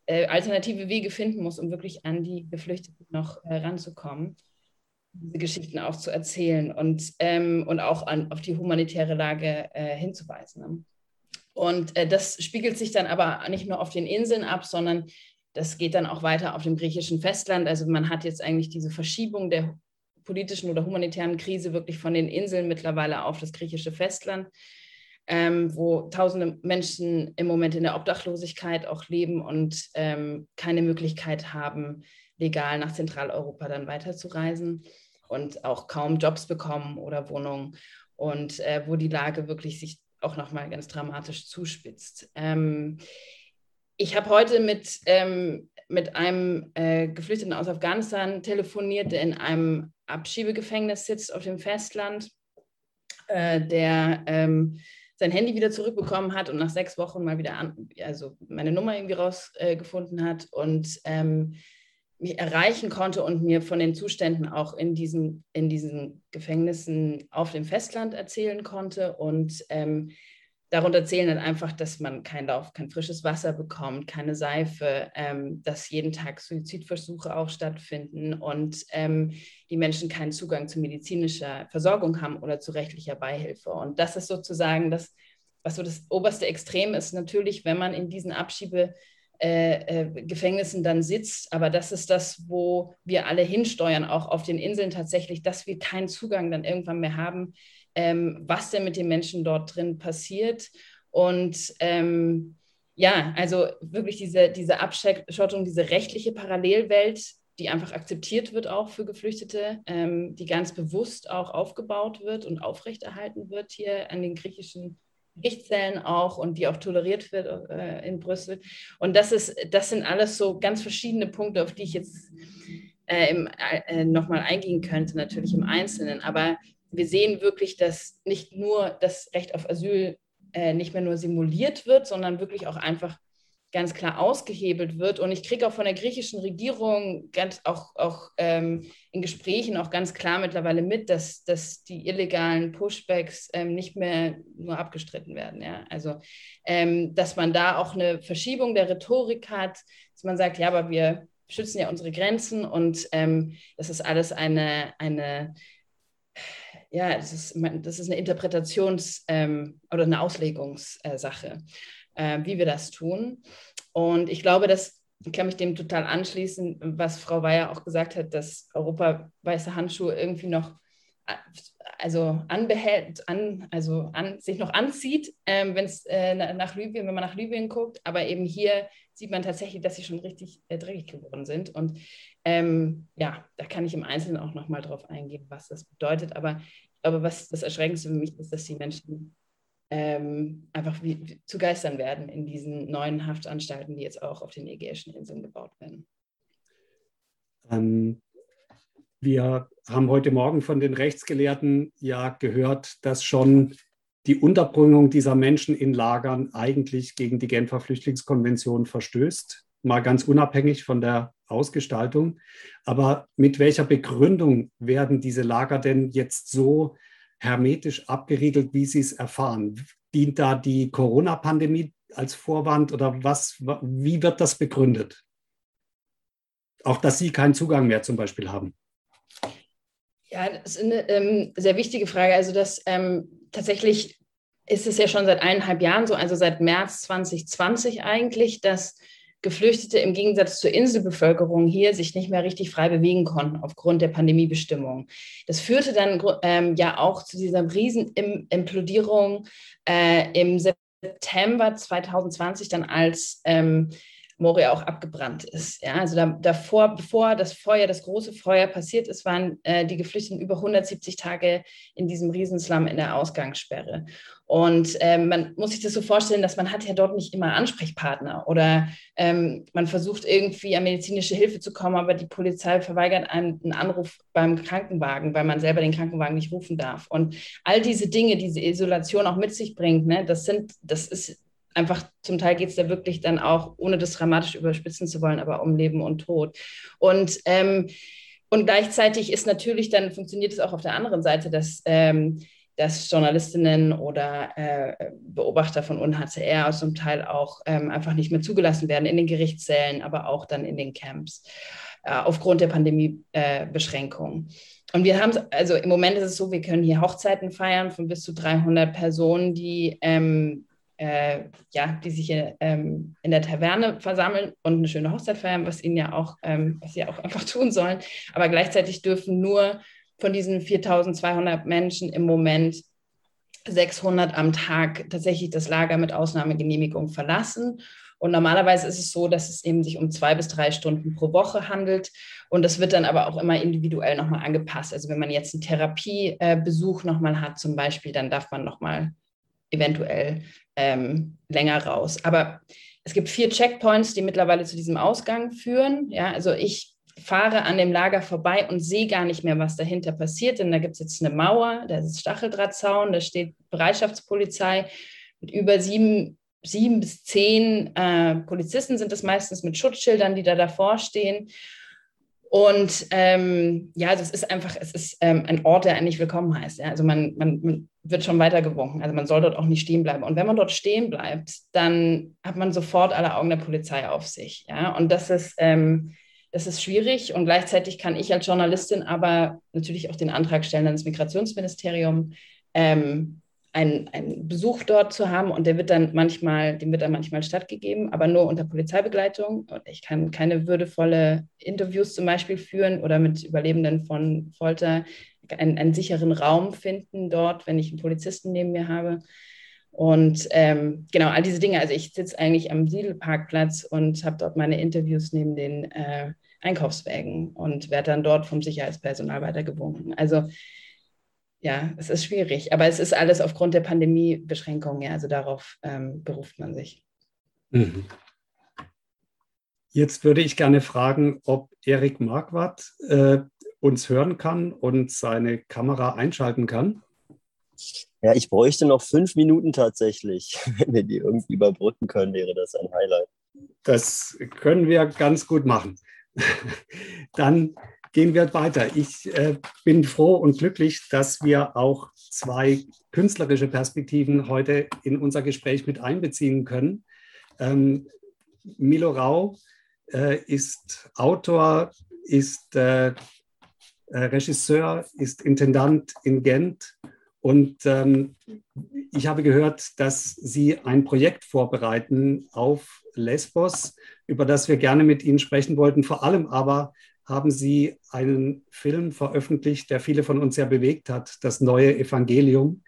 äh, alternative Wege finden muss, um wirklich an die Geflüchteten noch äh, diese Geschichten auch zu erzählen und, ähm, und auch an, auf die humanitäre Lage äh, hinzuweisen. Ne? Und äh, das spiegelt sich dann aber nicht nur auf den Inseln ab, sondern das geht dann auch weiter auf dem griechischen Festland. Also man hat jetzt eigentlich diese Verschiebung der politischen oder humanitären Krise wirklich von den Inseln mittlerweile auf das griechische Festland, ähm, wo tausende Menschen im Moment in der Obdachlosigkeit auch leben und ähm, keine Möglichkeit haben, legal nach Zentraleuropa dann weiterzureisen und auch kaum Jobs bekommen oder Wohnungen und äh, wo die Lage wirklich sich auch nochmal ganz dramatisch zuspitzt. Ähm, ich habe heute mit, ähm, mit einem äh, Geflüchteten aus Afghanistan telefoniert, der in einem Abschiebegefängnis sitzt auf dem Festland, äh, der ähm, sein Handy wieder zurückbekommen hat und nach sechs Wochen mal wieder an, also meine Nummer irgendwie rausgefunden äh, hat und ähm, mich erreichen konnte und mir von den Zuständen auch in diesen, in diesen Gefängnissen auf dem Festland erzählen konnte. Und ähm, darunter zählen dann einfach, dass man kein Lauf, kein frisches Wasser bekommt, keine Seife, ähm, dass jeden Tag Suizidversuche auch stattfinden und ähm, die Menschen keinen Zugang zu medizinischer Versorgung haben oder zu rechtlicher Beihilfe. Und das ist sozusagen das, was so das oberste Extrem ist, natürlich, wenn man in diesen Abschiebe äh, äh, Gefängnissen dann sitzt. Aber das ist das, wo wir alle hinsteuern, auch auf den Inseln tatsächlich, dass wir keinen Zugang dann irgendwann mehr haben, ähm, was denn mit den Menschen dort drin passiert. Und ähm, ja, also wirklich diese, diese Abschottung, diese rechtliche Parallelwelt, die einfach akzeptiert wird auch für Geflüchtete, ähm, die ganz bewusst auch aufgebaut wird und aufrechterhalten wird hier an den griechischen Gerichtszellen auch und die auch toleriert wird äh, in Brüssel. Und das ist, das sind alles so ganz verschiedene Punkte, auf die ich jetzt äh, äh, nochmal eingehen könnte, natürlich im Einzelnen. Aber wir sehen wirklich, dass nicht nur das Recht auf Asyl äh, nicht mehr nur simuliert wird, sondern wirklich auch einfach ganz klar ausgehebelt wird. Und ich kriege auch von der griechischen Regierung ganz auch, auch ähm, in Gesprächen auch ganz klar mittlerweile mit, dass, dass die illegalen Pushbacks ähm, nicht mehr nur abgestritten werden. Ja? Also, ähm, dass man da auch eine Verschiebung der Rhetorik hat, dass man sagt, ja, aber wir schützen ja unsere Grenzen und ähm, das ist alles eine, eine ja, das ist, das ist eine Interpretations- ähm, oder eine Auslegungssache äh, wie wir das tun. Und ich glaube, ich kann mich dem total anschließen, was Frau Weyer auch gesagt hat, dass Europa weiße Handschuhe irgendwie noch also anbehält, an, also an, sich noch anzieht, ähm, wenn es äh, nach Libyen, wenn man nach Libyen guckt, aber eben hier sieht man tatsächlich, dass sie schon richtig äh, dreckig geworden sind. Und ähm, ja, da kann ich im Einzelnen auch nochmal drauf eingehen, was das bedeutet. Aber ich glaube, was das Erschreckendste für mich ist, dass die Menschen ähm, einfach wie, zu geistern werden in diesen neuen Haftanstalten, die jetzt auch auf den Ägäischen Inseln gebaut werden. Ähm, wir haben heute Morgen von den Rechtsgelehrten ja gehört, dass schon die Unterbringung dieser Menschen in Lagern eigentlich gegen die Genfer Flüchtlingskonvention verstößt, mal ganz unabhängig von der Ausgestaltung. Aber mit welcher Begründung werden diese Lager denn jetzt so hermetisch abgeriegelt, wie Sie es erfahren? Dient da die Corona-Pandemie als Vorwand oder was, wie wird das begründet? Auch, dass Sie keinen Zugang mehr zum Beispiel haben. Ja, das ist eine ähm, sehr wichtige Frage. Also, dass ähm, tatsächlich ist es ja schon seit eineinhalb Jahren so, also seit März 2020 eigentlich, dass Geflüchtete im Gegensatz zur Inselbevölkerung hier sich nicht mehr richtig frei bewegen konnten aufgrund der Pandemiebestimmungen. Das führte dann ähm, ja auch zu dieser riesen Implodierung äh, im September 2020 dann als ähm, Moria auch abgebrannt ist. Ja, also da, davor, bevor das Feuer, das große Feuer passiert ist, waren äh, die Geflüchteten über 170 Tage in diesem Riesenslum in der Ausgangssperre. Und ähm, man muss sich das so vorstellen, dass man hat ja dort nicht immer Ansprechpartner oder ähm, man versucht irgendwie an medizinische Hilfe zu kommen, aber die Polizei verweigert einem einen Anruf beim Krankenwagen, weil man selber den Krankenwagen nicht rufen darf. Und all diese Dinge, diese Isolation auch mit sich bringt, ne, das sind, das ist einfach zum Teil geht es da wirklich dann auch, ohne das dramatisch überspitzen zu wollen, aber um Leben und Tod. Und, ähm, und gleichzeitig ist natürlich dann, funktioniert es auch auf der anderen Seite, dass, ähm, dass Journalistinnen oder äh, Beobachter von UNHCR zum Teil auch ähm, einfach nicht mehr zugelassen werden in den Gerichtssälen, aber auch dann in den Camps äh, aufgrund der Pandemiebeschränkungen. Äh, und wir haben, also im Moment ist es so, wir können hier Hochzeiten feiern von bis zu 300 Personen, die ähm, äh, ja, die sich hier, ähm, in der Taverne versammeln und eine schöne Hochzeit feiern, was ihnen ja auch, ähm, was sie ja auch einfach tun sollen. Aber gleichzeitig dürfen nur von diesen 4200 Menschen im Moment 600 am Tag tatsächlich das Lager mit Ausnahmegenehmigung verlassen. Und normalerweise ist es so, dass es eben sich um zwei bis drei Stunden pro Woche handelt. Und das wird dann aber auch immer individuell nochmal angepasst. Also wenn man jetzt einen Therapiebesuch nochmal hat zum Beispiel, dann darf man nochmal eventuell ähm, länger raus. Aber es gibt vier Checkpoints, die mittlerweile zu diesem Ausgang führen. Ja, also ich fahre an dem Lager vorbei und sehe gar nicht mehr, was dahinter passiert, denn da gibt es jetzt eine Mauer, da ist Stacheldrahtzaun, da steht Bereitschaftspolizei mit über sieben, sieben bis zehn äh, Polizisten sind es meistens mit Schutzschildern, die da davor stehen. Und ähm, ja, das ist einfach, es ist ähm, ein Ort, der eigentlich willkommen heißt. Ja? Also man, man, man, wird schon weitergewunken. Also man soll dort auch nicht stehen bleiben. Und wenn man dort stehen bleibt, dann hat man sofort alle Augen der Polizei auf sich. Ja? Und das ist, ähm, das ist schwierig. Und gleichzeitig kann ich als Journalistin aber natürlich auch den Antrag stellen ans Migrationsministerium, ähm, einen, einen Besuch dort zu haben und der wird dann manchmal, dem wird dann manchmal stattgegeben, aber nur unter Polizeibegleitung. Und ich kann keine würdevolle Interviews zum Beispiel führen oder mit Überlebenden von Folter einen, einen sicheren Raum finden dort, wenn ich einen Polizisten neben mir habe. Und ähm, genau, all diese Dinge. Also ich sitze eigentlich am Siedelparkplatz und habe dort meine Interviews neben den äh, Einkaufswägen und werde dann dort vom Sicherheitspersonal weitergewunken. Also ja, es ist schwierig, aber es ist alles aufgrund der Pandemiebeschränkungen, ja, also darauf ähm, beruft man sich. Mhm. Jetzt würde ich gerne fragen, ob Erik Marquardt äh, uns hören kann und seine Kamera einschalten kann. Ja, ich bräuchte noch fünf Minuten tatsächlich. Wenn wir die irgendwie überbrücken können, wäre das ein Highlight. Das können wir ganz gut machen. Dann gehen wir weiter. Ich äh, bin froh und glücklich, dass wir auch zwei künstlerische Perspektiven heute in unser Gespräch mit einbeziehen können. Ähm, Milo Rau äh, ist Autor, ist äh, äh Regisseur, ist Intendant in Gent und ähm, ich habe gehört, dass Sie ein Projekt vorbereiten auf Lesbos, über das wir gerne mit Ihnen sprechen wollten, vor allem aber haben Sie einen Film veröffentlicht, der viele von uns sehr bewegt hat, das neue Evangelium,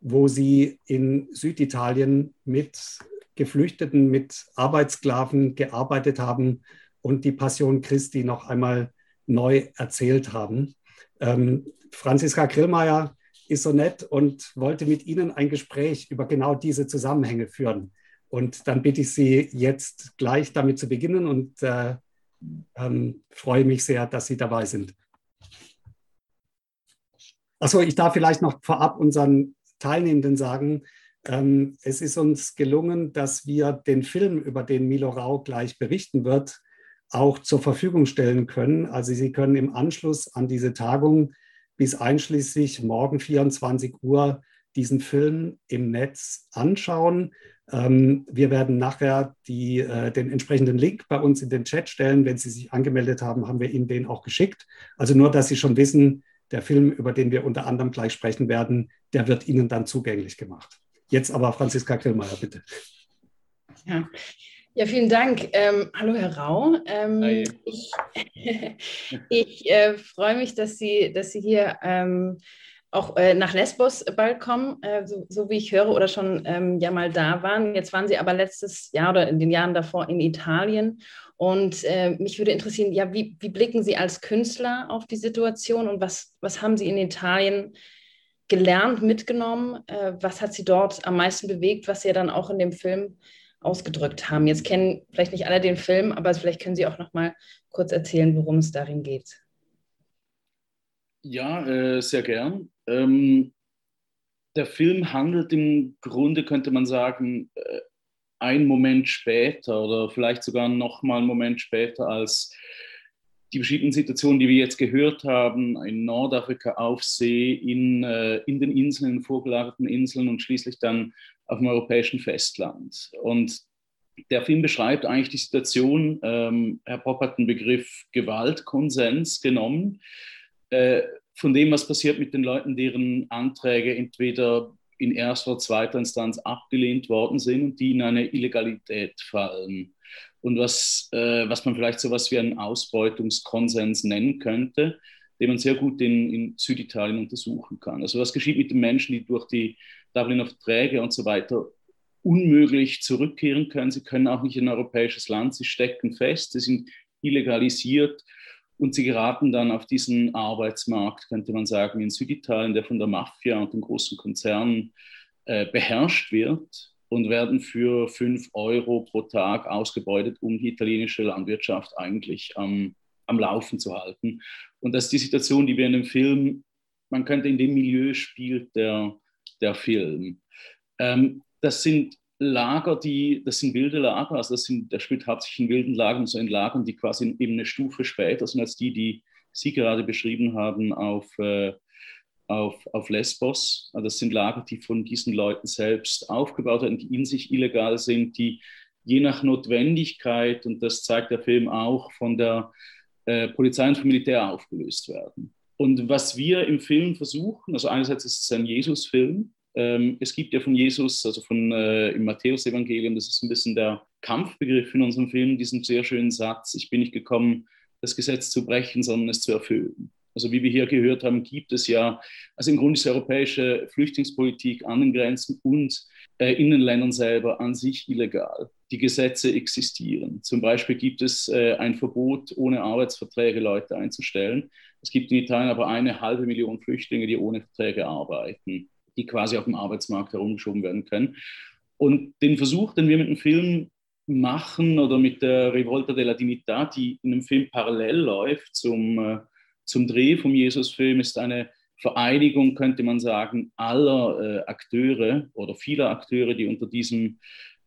wo Sie in Süditalien mit Geflüchteten, mit Arbeitssklaven gearbeitet haben und die Passion Christi noch einmal neu erzählt haben. Ähm, Franziska Grillmeier ist so nett und wollte mit Ihnen ein Gespräch über genau diese Zusammenhänge führen. Und dann bitte ich Sie jetzt gleich damit zu beginnen und äh, ähm, freue mich sehr, dass Sie dabei sind. Achso, ich darf vielleicht noch vorab unseren Teilnehmenden sagen, ähm, es ist uns gelungen, dass wir den Film, über den Milo Rau gleich berichten wird, auch zur Verfügung stellen können. Also Sie können im Anschluss an diese Tagung bis einschließlich morgen 24 Uhr diesen Film im Netz anschauen. Ähm, wir werden nachher die, äh, den entsprechenden Link bei uns in den Chat stellen. Wenn Sie sich angemeldet haben, haben wir Ihnen den auch geschickt. Also nur, dass Sie schon wissen, der Film, über den wir unter anderem gleich sprechen werden, der wird Ihnen dann zugänglich gemacht. Jetzt aber Franziska Grillmeier, bitte. Ja. Ja, vielen Dank. Ähm, hallo, Herr Rau. Ähm, ich, ich äh, freue mich, dass Sie, dass Sie hier ähm, auch äh, nach Lesbos bald kommen, äh, so, so, wie ich höre, oder schon ähm, ja mal da waren. Jetzt waren Sie aber letztes Jahr oder in den Jahren davor in Italien. Und äh, mich würde interessieren, ja, wie, wie, blicken Sie als Künstler auf die Situation und was, was haben Sie in Italien gelernt, mitgenommen? Äh, was hat Sie dort am meisten bewegt, was Sie ja dann auch in dem Film ausgedrückt haben? Jetzt kennen vielleicht nicht alle den Film, aber vielleicht können Sie auch noch mal kurz erzählen, worum es darin geht. Ja, äh, sehr gern. Ähm, der Film handelt im Grunde, könnte man sagen, äh, einen Moment später oder vielleicht sogar noch mal einen Moment später als die verschiedenen Situationen, die wir jetzt gehört haben, in Nordafrika auf See, in, äh, in den Inseln, in vorgelagerten Inseln und schließlich dann auf dem europäischen Festland. Und der Film beschreibt eigentlich die Situation, ähm, Herr Popp hat den Begriff Gewaltkonsens genommen, äh, von dem, was passiert mit den Leuten, deren Anträge entweder in erster oder zweiter Instanz abgelehnt worden sind und die in eine Illegalität fallen. Und was, äh, was man vielleicht so etwas wie einen Ausbeutungskonsens nennen könnte, den man sehr gut in, in Süditalien untersuchen kann. Also was geschieht mit den Menschen, die durch die Dubliner Verträge und so weiter unmöglich zurückkehren können. Sie können auch nicht in ein europäisches Land, sie stecken fest, sie sind illegalisiert und sie geraten dann auf diesen Arbeitsmarkt, könnte man sagen, in Süditalien, der von der Mafia und den großen Konzernen äh, beherrscht wird und werden für fünf Euro pro Tag ausgebeutet, um die italienische Landwirtschaft eigentlich am, am Laufen zu halten. Und das ist die Situation, die wir in dem Film, man könnte in dem Milieu spielt der, der Film. Ähm, das sind Lager, die, das sind wilde Lager, also das sind, der spielt hauptsächlich in wilden Lagern, so in Lagern, die quasi eben eine Stufe später sind als die, die Sie gerade beschrieben haben auf, äh, auf, auf Lesbos. Also das sind Lager, die von diesen Leuten selbst aufgebaut werden, die in sich illegal sind, die je nach Notwendigkeit, und das zeigt der Film auch, von der äh, Polizei und vom Militär aufgelöst werden. Und was wir im Film versuchen, also einerseits ist es ein Jesus-Film, ähm, es gibt ja von Jesus, also von äh, im Matthäusevangelium, das ist ein bisschen der Kampfbegriff in unserem Film, diesen sehr schönen Satz, ich bin nicht gekommen, das Gesetz zu brechen, sondern es zu erfüllen. Also wie wir hier gehört haben, gibt es ja, also im Grunde ist die europäische Flüchtlingspolitik an den Grenzen und äh, in den Ländern selber an sich illegal. Die Gesetze existieren. Zum Beispiel gibt es äh, ein Verbot, ohne Arbeitsverträge Leute einzustellen. Es gibt in Italien aber eine halbe Million Flüchtlinge, die ohne Verträge arbeiten die quasi auf dem Arbeitsmarkt herumgeschoben werden können. Und den Versuch, den wir mit dem Film machen oder mit der Revolta della Dignità, die in einem Film parallel läuft zum, äh, zum Dreh vom Jesus-Film, ist eine Vereinigung, könnte man sagen, aller äh, Akteure oder vieler Akteure, die unter diesen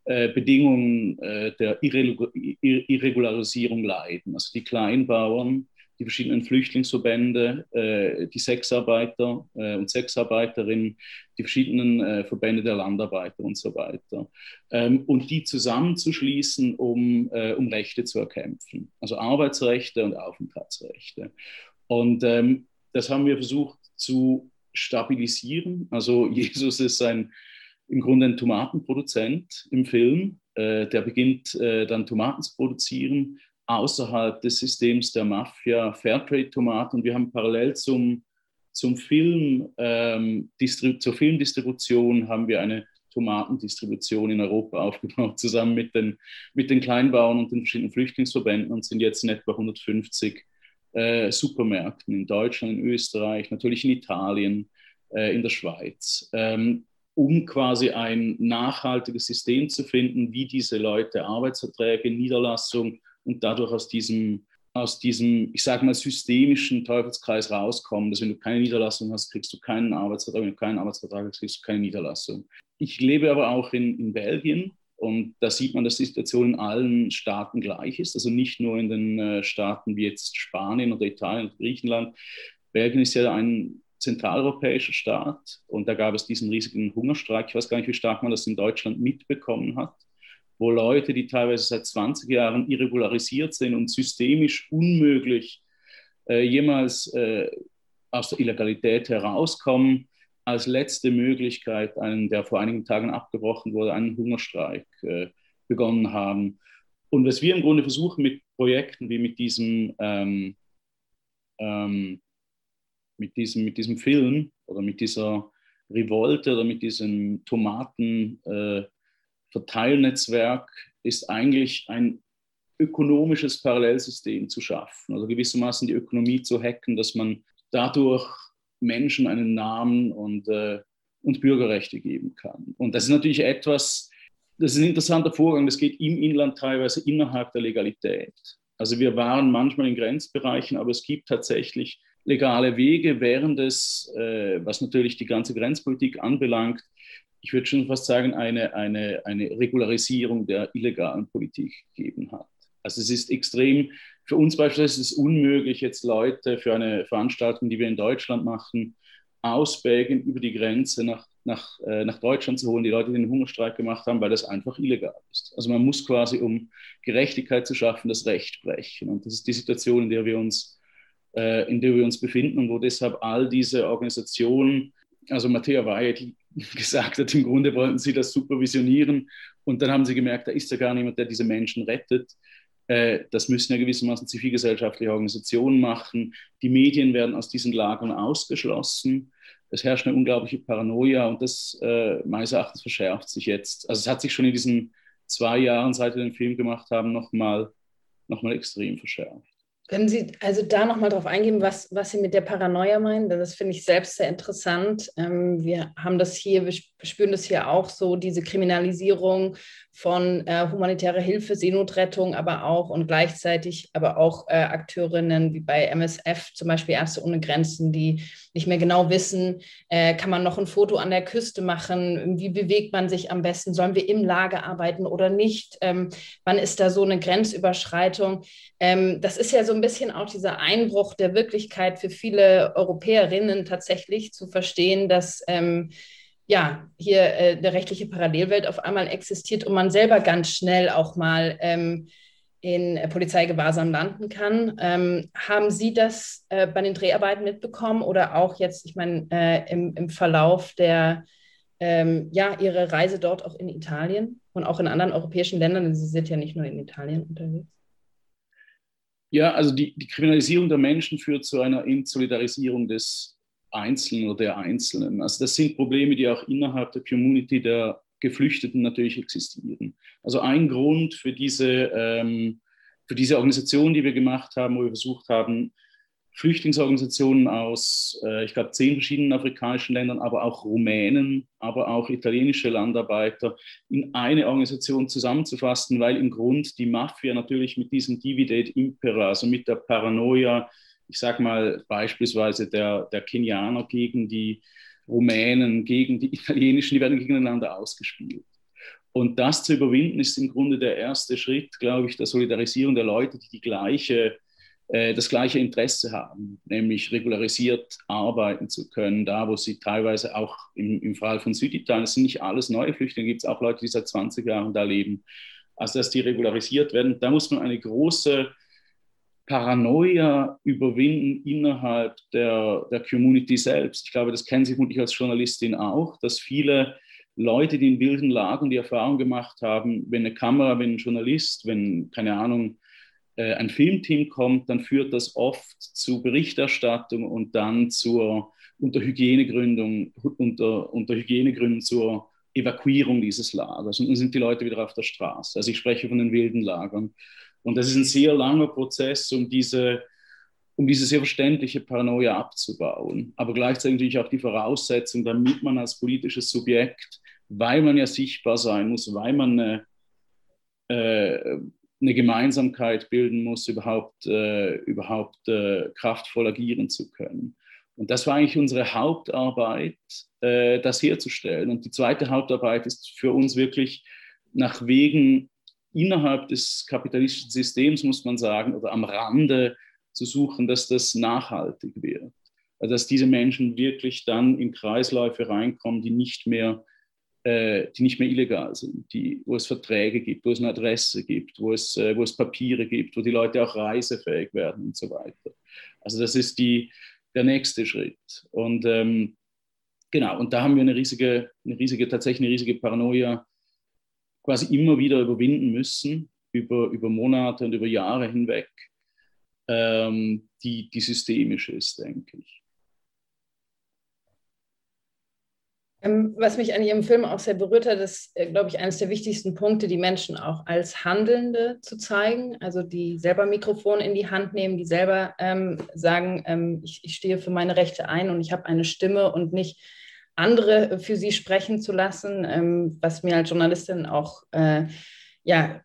äh, Bedingungen äh, der Irregularisierung leiden. Also die Kleinbauern, die verschiedenen Flüchtlingsverbände, äh, die Sexarbeiter äh, und Sexarbeiterinnen, die verschiedenen äh, Verbände der Landarbeiter und so weiter. Ähm, und die zusammenzuschließen, um, äh, um Rechte zu erkämpfen, also Arbeitsrechte und Aufenthaltsrechte. Und ähm, das haben wir versucht zu stabilisieren. Also Jesus ist ein, im Grunde ein Tomatenproduzent im Film. Äh, der beginnt äh, dann Tomaten zu produzieren außerhalb des Systems der Mafia Fairtrade-Tomaten. Und wir haben parallel zum, zum Film, ähm, zur Filmdistribution haben wir eine Tomatendistribution in Europa aufgebaut, zusammen mit den, mit den Kleinbauern und den verschiedenen Flüchtlingsverbänden und sind jetzt in etwa 150 äh, Supermärkten in Deutschland, in Österreich, natürlich in Italien, äh, in der Schweiz, ähm, um quasi ein nachhaltiges System zu finden, wie diese Leute Arbeitsverträge, Niederlassung und dadurch aus diesem, aus diesem, ich sage mal, systemischen Teufelskreis rauskommen, dass wenn du keine Niederlassung hast, kriegst du keinen Arbeitsvertrag, wenn du keinen Arbeitsvertrag hast, kriegst du keine Niederlassung. Ich lebe aber auch in, in Belgien und da sieht man, dass die Situation in allen Staaten gleich ist, also nicht nur in den äh, Staaten wie jetzt Spanien oder Italien oder Griechenland. Belgien ist ja ein zentraleuropäischer Staat und da gab es diesen riesigen Hungerstreik. Ich weiß gar nicht, wie stark man das in Deutschland mitbekommen hat wo Leute, die teilweise seit 20 Jahren irregularisiert sind und systemisch unmöglich äh, jemals äh, aus der Illegalität herauskommen, als letzte Möglichkeit einen, der vor einigen Tagen abgebrochen wurde, einen Hungerstreik äh, begonnen haben. Und was wir im Grunde versuchen mit Projekten wie mit diesem, ähm, ähm, mit diesem, mit diesem Film oder mit dieser Revolte oder mit diesem Tomaten, äh, Verteilnetzwerk ist eigentlich ein ökonomisches Parallelsystem zu schaffen, also gewissermaßen die Ökonomie zu hacken, dass man dadurch Menschen einen Namen und, äh, und Bürgerrechte geben kann. Und das ist natürlich etwas, das ist ein interessanter Vorgang, das geht im Inland teilweise innerhalb der Legalität. Also wir waren manchmal in Grenzbereichen, aber es gibt tatsächlich legale Wege, während es, äh, was natürlich die ganze Grenzpolitik anbelangt, ich würde schon fast sagen, eine, eine, eine Regularisierung der illegalen Politik gegeben hat. Also es ist extrem, für uns beispielsweise ist es unmöglich, jetzt Leute für eine Veranstaltung, die wir in Deutschland machen, aus Belgien über die Grenze nach, nach, äh, nach Deutschland zu holen, die Leute, die den Hungerstreik gemacht haben, weil das einfach illegal ist. Also man muss quasi, um Gerechtigkeit zu schaffen, das Recht brechen. Und das ist die Situation, in der wir uns, äh, in der wir uns befinden und wo deshalb all diese Organisationen, also Matthäa die gesagt hat, im Grunde wollten sie das supervisionieren und dann haben sie gemerkt, da ist ja gar niemand, der diese Menschen rettet. Äh, das müssen ja gewissermaßen zivilgesellschaftliche Organisationen machen. Die Medien werden aus diesen Lagern ausgeschlossen. Es herrscht eine unglaubliche Paranoia und das äh, meines Erachtens verschärft sich jetzt. Also es hat sich schon in diesen zwei Jahren, seit wir den Film gemacht haben, nochmal noch mal extrem verschärft. Können Sie also da nochmal drauf eingehen, was, was Sie mit der Paranoia meinen? Das finde ich selbst sehr interessant. Ähm, wir haben das hier, wir spüren das hier auch so, diese Kriminalisierung von äh, humanitärer Hilfe, Seenotrettung, aber auch und gleichzeitig aber auch äh, Akteurinnen wie bei MSF, zum Beispiel Ärzte ohne Grenzen, die nicht mehr genau wissen, äh, kann man noch ein Foto an der Küste machen, wie bewegt man sich am besten, sollen wir im Lager arbeiten oder nicht, ähm, wann ist da so eine Grenzüberschreitung. Ähm, das ist ja so ein bisschen auch dieser Einbruch der Wirklichkeit für viele Europäerinnen tatsächlich zu verstehen, dass ähm, ja, hier äh, eine rechtliche Parallelwelt auf einmal existiert und man selber ganz schnell auch mal ähm, in äh, Polizeigewahrsam landen kann. Ähm, haben Sie das äh, bei den Dreharbeiten mitbekommen oder auch jetzt, ich meine, äh, im, im Verlauf der, ähm, ja, Ihre Reise dort auch in Italien und auch in anderen europäischen Ländern? Sie sind ja nicht nur in Italien unterwegs. Ja, also die, die Kriminalisierung der Menschen führt zu einer Insolidarisierung des Einzelnen oder der Einzelnen. Also das sind Probleme, die auch innerhalb der Community der Geflüchteten natürlich existieren. Also ein Grund für diese, ähm, für diese Organisation, die wir gemacht haben, wo wir versucht haben, Flüchtlingsorganisationen aus, äh, ich glaube, zehn verschiedenen afrikanischen Ländern, aber auch Rumänen, aber auch italienische Landarbeiter in eine Organisation zusammenzufassen, weil im Grund die Mafia natürlich mit diesem Dividend Impera, also mit der Paranoia, ich sage mal beispielsweise der, der Kenianer gegen die Rumänen, gegen die Italienischen, die werden gegeneinander ausgespielt. Und das zu überwinden, ist im Grunde der erste Schritt, glaube ich, der Solidarisierung der Leute, die die gleiche, äh, das gleiche Interesse haben, nämlich regularisiert arbeiten zu können, da wo sie teilweise auch im, im Fall von Süditalien, das sind nicht alles neue Flüchtlinge, gibt es auch Leute, die seit 20 Jahren da leben, also dass die regularisiert werden. Da muss man eine große Paranoia überwinden innerhalb der, der Community selbst. Ich glaube, das kennen Sie vermutlich als Journalistin auch, dass viele Leute, die in wilden Lagen die Erfahrung gemacht haben, wenn eine Kamera, wenn ein Journalist, wenn, keine Ahnung, äh, ein Filmteam kommt, dann führt das oft zu Berichterstattung und dann zur unter Hygienegründung, unter, unter Hygienegründen zur Evakuierung dieses Lagers. Und dann sind die Leute wieder auf der Straße. Also ich spreche von den wilden Lagern. Und das ist ein sehr langer Prozess, um diese, um diese sehr verständliche Paranoia abzubauen. Aber gleichzeitig natürlich auch die Voraussetzung, damit man als politisches Subjekt, weil man ja sichtbar sein muss, weil man eine, äh, eine Gemeinsamkeit bilden muss, überhaupt, äh, überhaupt äh, kraftvoll agieren zu können. Und das war eigentlich unsere Hauptarbeit, äh, das herzustellen. Und die zweite Hauptarbeit ist für uns wirklich nach Wegen innerhalb des kapitalistischen Systems, muss man sagen, oder am Rande zu suchen, dass das nachhaltig wird. Also dass diese Menschen wirklich dann in Kreisläufe reinkommen, die nicht mehr, äh, die nicht mehr illegal sind, die, wo es Verträge gibt, wo es eine Adresse gibt, wo es, äh, wo es Papiere gibt, wo die Leute auch reisefähig werden und so weiter. Also das ist die, der nächste Schritt. Und ähm, genau, und da haben wir eine riesige, eine riesige, tatsächlich eine riesige Paranoia quasi immer wieder überwinden müssen, über, über Monate und über Jahre hinweg, ähm, die, die systemisch ist, denke ich. Ähm, was mich an Ihrem Film auch sehr berührt hat, ist, äh, glaube ich, eines der wichtigsten Punkte, die Menschen auch als Handelnde zu zeigen, also die selber Mikrofon in die Hand nehmen, die selber ähm, sagen, ähm, ich, ich stehe für meine Rechte ein und ich habe eine Stimme und nicht andere für sie sprechen zu lassen, ähm, was mir als Journalistin auch äh, ja,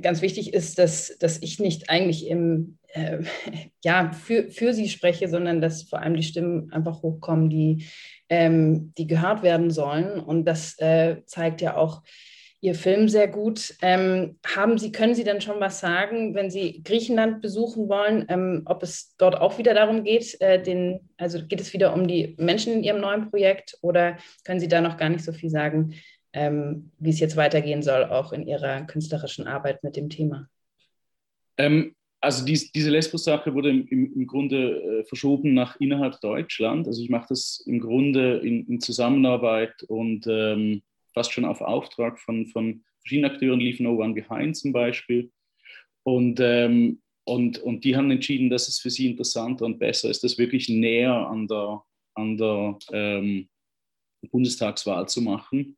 ganz wichtig ist, dass, dass ich nicht eigentlich im, äh, ja, für, für sie spreche, sondern dass vor allem die Stimmen einfach hochkommen, die, ähm, die gehört werden sollen. Und das äh, zeigt ja auch Ihr Film sehr gut. Ähm, haben Sie, können Sie denn schon was sagen, wenn Sie Griechenland besuchen wollen, ähm, ob es dort auch wieder darum geht, äh, den, also geht es wieder um die Menschen in Ihrem neuen Projekt oder können Sie da noch gar nicht so viel sagen, ähm, wie es jetzt weitergehen soll, auch in Ihrer künstlerischen Arbeit mit dem Thema? Ähm, also dies, diese Lesbos-Sache wurde im, im Grunde äh, verschoben nach innerhalb Deutschland. Also ich mache das im Grunde in, in Zusammenarbeit und ähm, fast schon auf Auftrag von, von verschiedenen Akteuren, lief No One Behind zum Beispiel. Und, ähm, und, und die haben entschieden, dass es für sie interessanter und besser ist, das wirklich näher an der, an der ähm, Bundestagswahl zu machen.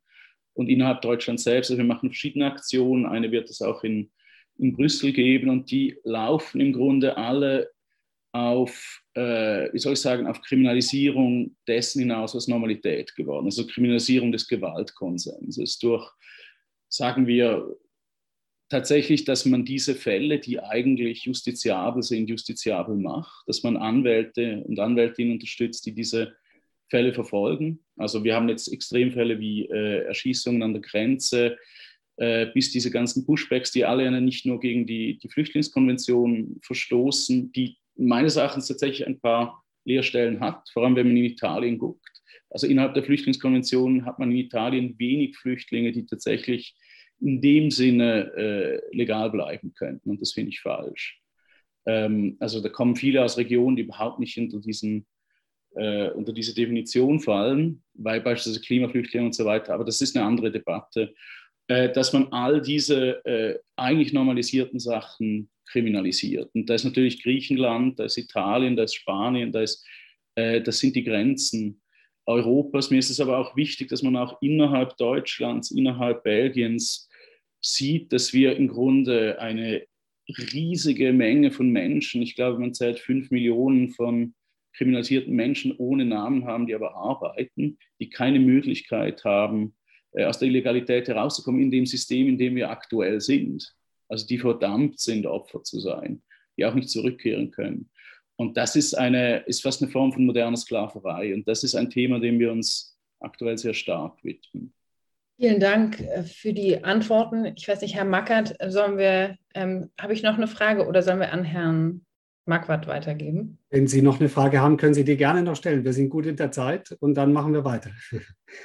Und innerhalb Deutschlands selbst, also wir machen verschiedene Aktionen. Eine wird es auch in, in Brüssel geben und die laufen im Grunde alle auf, äh, wie soll ich sagen, auf Kriminalisierung dessen hinaus, was Normalität geworden ist, also Kriminalisierung des Gewaltkonsenses durch, sagen wir, tatsächlich, dass man diese Fälle, die eigentlich justiziabel sind, justiziabel macht, dass man Anwälte und Anwältinnen unterstützt, die diese Fälle verfolgen. Also wir haben jetzt Extremfälle wie äh, Erschießungen an der Grenze, äh, bis diese ganzen Pushbacks, die alle nicht nur gegen die, die Flüchtlingskonvention verstoßen, die meines Erachtens tatsächlich ein paar Leerstellen hat, vor allem wenn man in Italien guckt. Also innerhalb der Flüchtlingskonvention hat man in Italien wenig Flüchtlinge, die tatsächlich in dem Sinne äh, legal bleiben könnten. Und das finde ich falsch. Ähm, also da kommen viele aus Regionen, die überhaupt nicht unter, diesen, äh, unter diese Definition fallen, weil beispielsweise Klimaflüchtlinge und so weiter. Aber das ist eine andere Debatte. Äh, dass man all diese äh, eigentlich normalisierten Sachen kriminalisiert. Und da ist natürlich Griechenland, da ist Italien, da ist Spanien, da ist, äh, das sind die Grenzen Europas. Mir ist es aber auch wichtig, dass man auch innerhalb Deutschlands, innerhalb Belgiens sieht, dass wir im Grunde eine riesige Menge von Menschen, ich glaube, man zählt fünf Millionen von kriminalisierten Menschen ohne Namen haben, die aber arbeiten, die keine Möglichkeit haben, aus der Illegalität herauszukommen in dem System, in dem wir aktuell sind also die verdammt sind, Opfer zu sein, die auch nicht zurückkehren können. Und das ist, eine, ist fast eine Form von moderner Sklaverei. Und das ist ein Thema, dem wir uns aktuell sehr stark widmen. Vielen Dank äh, für die Antworten. Ich weiß nicht, Herr Mackert, sollen wir, ähm, habe ich noch eine Frage oder sollen wir an Herrn Marquardt weitergeben? Wenn Sie noch eine Frage haben, können Sie die gerne noch stellen. Wir sind gut in der Zeit und dann machen wir weiter.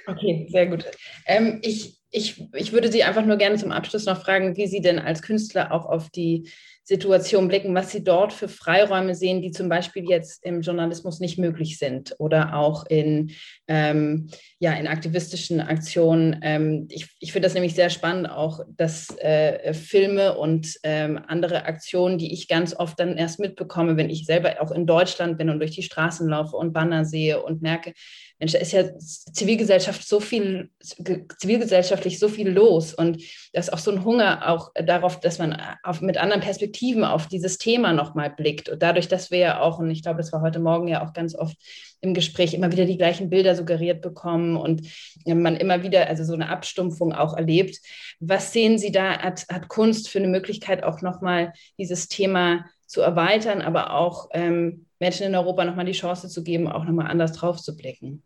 Okay, sehr gut. Ähm, ich ich, ich würde Sie einfach nur gerne zum Abschluss noch fragen, wie Sie denn als Künstler auch auf die Situation blicken, was Sie dort für Freiräume sehen, die zum Beispiel jetzt im Journalismus nicht möglich sind oder auch in, ähm, ja, in aktivistischen Aktionen. Ähm, ich ich finde das nämlich sehr spannend, auch dass äh, Filme und ähm, andere Aktionen, die ich ganz oft dann erst mitbekomme, wenn ich selber auch in Deutschland bin und durch die Straßen laufe und Banner sehe und merke, Mensch, da ist ja Zivilgesellschaft so viel, zivilgesellschaftlich so viel los und da ist auch so ein Hunger auch darauf, dass man auf, mit anderen Perspektiven auf dieses Thema nochmal blickt. Und dadurch, dass wir ja auch, und ich glaube, das war heute Morgen ja auch ganz oft im Gespräch, immer wieder die gleichen Bilder suggeriert bekommen und man immer wieder also so eine Abstumpfung auch erlebt. Was sehen Sie da, hat, hat Kunst für eine Möglichkeit auch nochmal dieses Thema zu erweitern, aber auch ähm, Menschen in Europa nochmal die Chance zu geben, auch nochmal anders drauf zu blicken?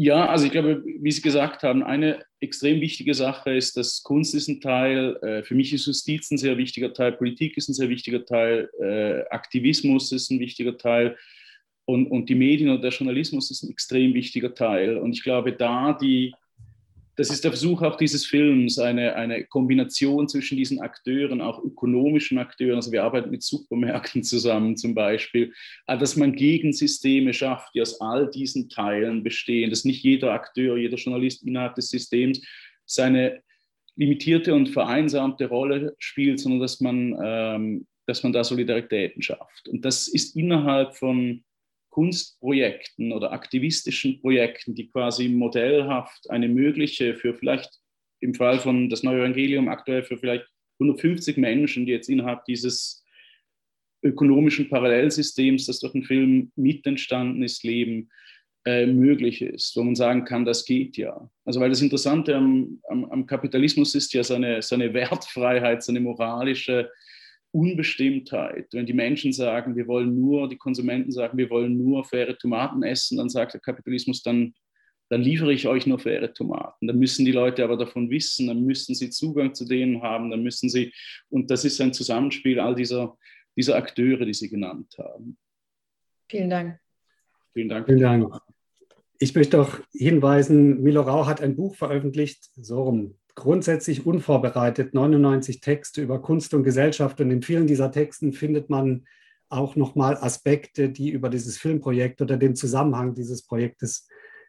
Ja, also ich glaube, wie Sie gesagt haben, eine extrem wichtige Sache ist, dass Kunst ist ein Teil, äh, für mich ist Justiz ein sehr wichtiger Teil, Politik ist ein sehr wichtiger Teil, äh, Aktivismus ist ein wichtiger Teil und, und die Medien und der Journalismus ist ein extrem wichtiger Teil. Und ich glaube, da die das ist der Versuch auch dieses Films, eine, eine Kombination zwischen diesen Akteuren, auch ökonomischen Akteuren, also wir arbeiten mit Supermärkten zusammen zum Beispiel, dass man Gegensysteme schafft, die aus all diesen Teilen bestehen, dass nicht jeder Akteur, jeder Journalist innerhalb des Systems seine limitierte und vereinsamte Rolle spielt, sondern dass man, ähm, dass man da Solidaritäten schafft. Und das ist innerhalb von Kunstprojekten oder aktivistischen Projekten, die quasi modellhaft eine mögliche für vielleicht im Fall von das Neue Evangelium aktuell für vielleicht 150 Menschen, die jetzt innerhalb dieses ökonomischen Parallelsystems, das durch den Film mit entstanden ist, leben, äh, möglich ist, wo man sagen kann, das geht ja. Also weil das Interessante am, am, am Kapitalismus ist ja seine, seine Wertfreiheit, seine moralische Unbestimmtheit. Wenn die Menschen sagen, wir wollen nur, die Konsumenten sagen, wir wollen nur faire Tomaten essen, dann sagt der Kapitalismus, dann, dann liefere ich euch nur faire Tomaten. Dann müssen die Leute aber davon wissen, dann müssen sie Zugang zu denen haben, dann müssen sie, und das ist ein Zusammenspiel all dieser, dieser Akteure, die Sie genannt haben. Vielen Dank. Vielen Dank. Vielen Dank. Ich möchte auch hinweisen, Milo Rau hat ein Buch veröffentlicht, so rum, grundsätzlich unvorbereitet, 99 Texte über Kunst und Gesellschaft. Und in vielen dieser Texten findet man auch nochmal Aspekte, die über dieses Filmprojekt oder den Zusammenhang dieses Projektes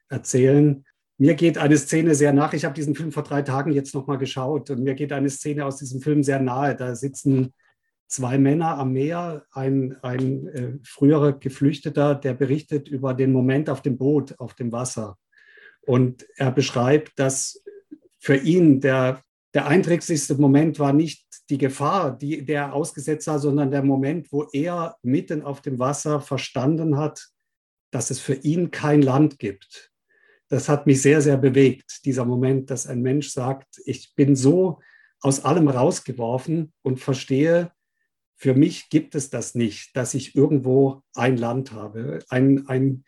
erzählen. mir geht eine Szene sehr nach. Ich habe diesen Film vor drei Tagen jetzt nochmal geschaut und mir geht eine Szene aus diesem Film sehr nahe. Da sitzen zwei Männer am Meer, ein, ein äh, früherer Geflüchteter, der berichtet über den Moment auf dem Boot, auf dem Wasser. Und er beschreibt, dass für ihn der, der einträglichste Moment war nicht die Gefahr, die der ausgesetzt war, sondern der Moment, wo er mitten auf dem Wasser verstanden hat, dass es für ihn kein Land gibt. Das hat mich sehr, sehr bewegt, dieser Moment, dass ein Mensch sagt, ich bin so aus allem rausgeworfen und verstehe, für mich gibt es das nicht, dass ich irgendwo ein Land habe, ein, ein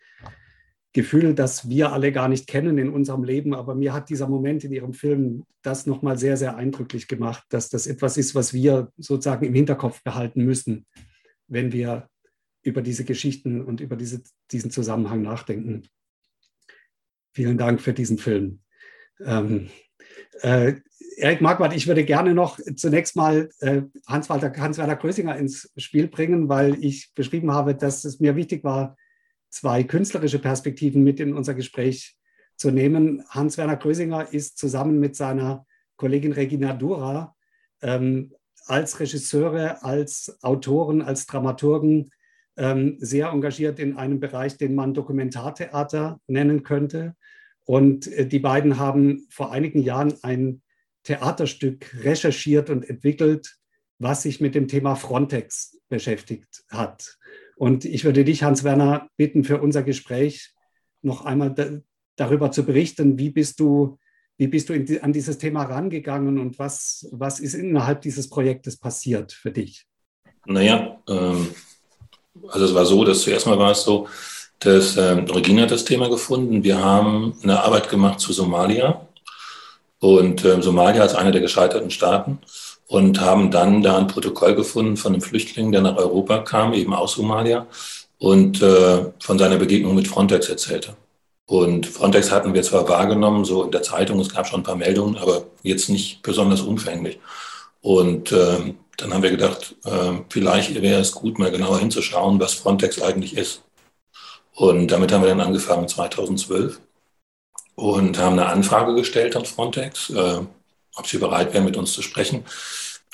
Gefühl, das wir alle gar nicht kennen in unserem Leben. Aber mir hat dieser Moment in Ihrem Film das nochmal sehr, sehr eindrücklich gemacht, dass das etwas ist, was wir sozusagen im Hinterkopf behalten müssen, wenn wir über diese Geschichten und über diese, diesen Zusammenhang nachdenken. Vielen Dank für diesen Film. Ähm, äh, Erik Marquardt, ich würde gerne noch zunächst mal äh, Hans-Walter Hans-Werner Grösinger ins Spiel bringen, weil ich beschrieben habe, dass es mir wichtig war, zwei künstlerische Perspektiven mit in unser Gespräch zu nehmen. Hans-Werner Grösinger ist zusammen mit seiner Kollegin Regina Dura ähm, als Regisseure, als Autoren, als Dramaturgen ähm, sehr engagiert in einem Bereich, den man Dokumentartheater nennen könnte. Und äh, die beiden haben vor einigen Jahren ein Theaterstück recherchiert und entwickelt, was sich mit dem Thema Frontex beschäftigt hat. Und ich würde dich, Hans-Werner, bitten, für unser Gespräch noch einmal da, darüber zu berichten, wie bist du, wie bist du die, an dieses Thema rangegangen und was, was ist innerhalb dieses Projektes passiert für dich? Naja, ähm, also es war so, dass zuerst mal war es so, dass ähm, Regina das Thema gefunden. Wir haben eine Arbeit gemacht zu Somalia und ähm, Somalia als einer der gescheiterten Staaten und haben dann da ein Protokoll gefunden von einem Flüchtling, der nach Europa kam, eben aus Somalia und äh, von seiner Begegnung mit Frontex erzählte. Und Frontex hatten wir zwar wahrgenommen, so in der Zeitung, es gab schon ein paar Meldungen, aber jetzt nicht besonders umfänglich. Und äh, dann haben wir gedacht, äh, vielleicht wäre es gut, mal genauer hinzuschauen, was Frontex eigentlich ist. Und damit haben wir dann angefangen 2012 und haben eine Anfrage gestellt an Frontex, äh, ob sie bereit wären, mit uns zu sprechen.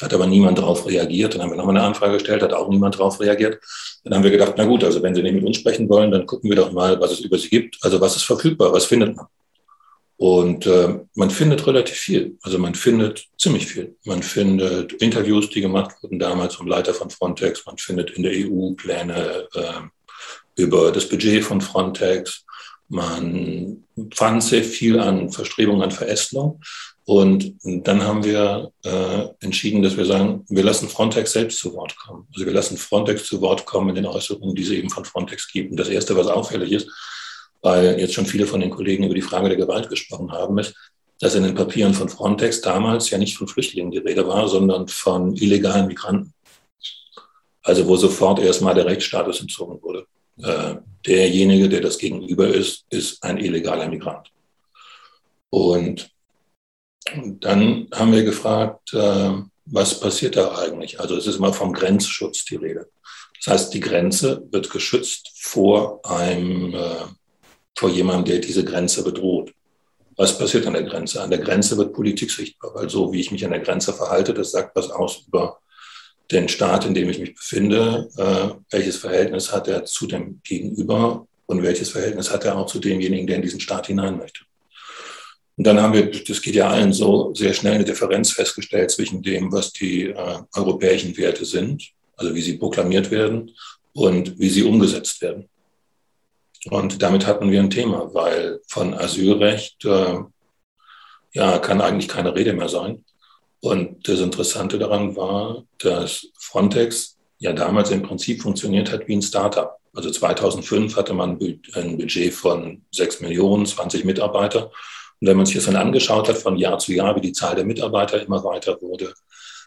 Hat aber niemand darauf reagiert. Dann haben wir nochmal eine Anfrage gestellt, hat auch niemand darauf reagiert. Dann haben wir gedacht, na gut, also wenn Sie nicht mit uns sprechen wollen, dann gucken wir doch mal, was es über Sie gibt. Also was ist verfügbar, was findet man? Und äh, man findet relativ viel. Also man findet ziemlich viel. Man findet Interviews, die gemacht wurden damals vom Leiter von Frontex. Man findet in der EU Pläne äh, über das Budget von Frontex. Man fand sehr viel an Verstrebungen an Verästelung. Und dann haben wir äh, entschieden, dass wir sagen, wir lassen Frontex selbst zu Wort kommen. Also wir lassen Frontex zu Wort kommen in den Äußerungen, die es eben von Frontex gibt. Und das Erste, was auffällig ist, weil jetzt schon viele von den Kollegen über die Frage der Gewalt gesprochen haben, ist, dass in den Papieren von Frontex damals ja nicht von Flüchtlingen die Rede war, sondern von illegalen Migranten. Also wo sofort erstmal der Rechtsstatus entzogen wurde. Äh, derjenige, der das gegenüber ist, ist ein illegaler Migrant. Und dann haben wir gefragt, äh, was passiert da eigentlich? Also es ist immer vom Grenzschutz die Rede. Das heißt, die Grenze wird geschützt vor einem, äh, vor jemandem, der diese Grenze bedroht. Was passiert an der Grenze? An der Grenze wird Politik sichtbar, weil so wie ich mich an der Grenze verhalte, das sagt was aus über den Staat, in dem ich mich befinde, äh, welches Verhältnis hat er zu dem Gegenüber und welches Verhältnis hat er auch zu demjenigen, der in diesen Staat hinein möchte. Und dann haben wir, das geht ja allen so, sehr schnell eine Differenz festgestellt zwischen dem, was die äh, europäischen Werte sind, also wie sie proklamiert werden und wie sie umgesetzt werden. Und damit hatten wir ein Thema, weil von Asylrecht äh, ja, kann eigentlich keine Rede mehr sein. Und das Interessante daran war, dass Frontex ja damals im Prinzip funktioniert hat wie ein Startup. Also 2005 hatte man ein Budget von 6 Millionen, 20 Mitarbeiter. Und wenn man sich das dann angeschaut hat von Jahr zu Jahr, wie die Zahl der Mitarbeiter immer weiter wurde,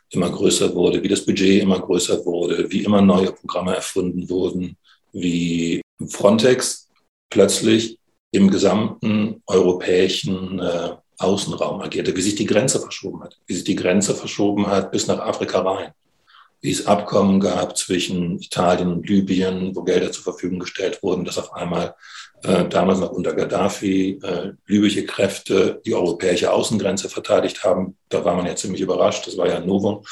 immer größer wurde, wie das Budget immer größer wurde, wie immer neue Programme erfunden wurden, wie Frontex plötzlich im gesamten europäischen äh, Außenraum agierte, wie sich die Grenze verschoben hat, wie sich die Grenze verschoben hat bis nach Afrika rein. Wie es Abkommen gab zwischen Italien und Libyen, wo Gelder zur Verfügung gestellt wurden, dass auf einmal äh, damals noch unter Gaddafi äh, libysche Kräfte die europäische Außengrenze verteidigt haben. Da war man ja ziemlich überrascht, das war ja ein Novum.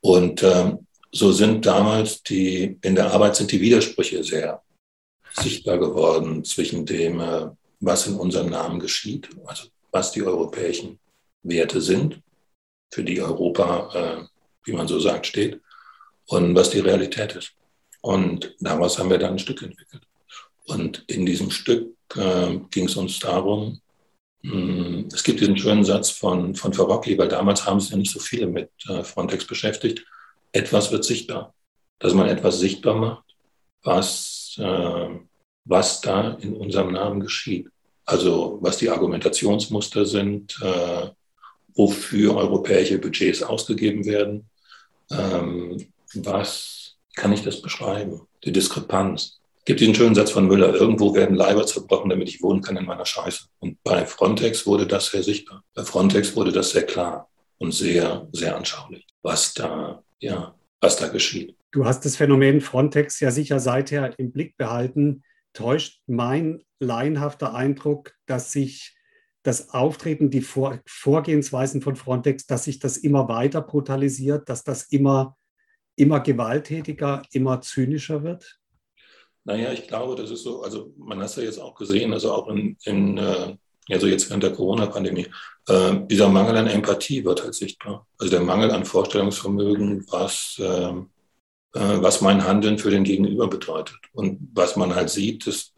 Und ähm, so sind damals die, in der Arbeit sind die Widersprüche sehr sichtbar geworden zwischen dem, äh, was in unserem Namen geschieht, also was die europäischen Werte sind, für die Europa, äh, wie man so sagt, steht, und was die Realität ist. Und daraus haben wir dann ein Stück entwickelt. Und in diesem Stück äh, ging es uns darum, mh, hm, es gibt diesen schönen Satz von, von Farocki, weil damals haben sich ja nicht so viele mit äh, Frontex beschäftigt. Etwas wird sichtbar. Dass man etwas sichtbar macht, was, äh, was da in unserem Namen geschieht. Also was die Argumentationsmuster sind, äh, wofür europäische Budgets ausgegeben werden, ähm, was kann ich das beschreiben? Die Diskrepanz. Es gibt diesen schönen Satz von Müller, irgendwo werden Leiber zerbrochen, damit ich wohnen kann in meiner Scheiße. Und bei Frontex wurde das sehr sichtbar. Bei Frontex wurde das sehr klar und sehr, sehr anschaulich, was da, ja, was da geschieht. Du hast das Phänomen Frontex ja sicher seither im Blick behalten. Täuscht mein laienhafter Eindruck, dass sich das Auftreten, die Vor Vorgehensweisen von Frontex, dass sich das immer weiter brutalisiert, dass das immer immer gewalttätiger, immer zynischer wird? Naja, ich glaube, das ist so, also man hat es ja jetzt auch gesehen, also auch in, in äh, also jetzt während der Corona-Pandemie, äh, dieser Mangel an Empathie wird halt sichtbar. Also der Mangel an Vorstellungsvermögen, was, äh, was mein Handeln für den Gegenüber bedeutet. Und was man halt sieht, es,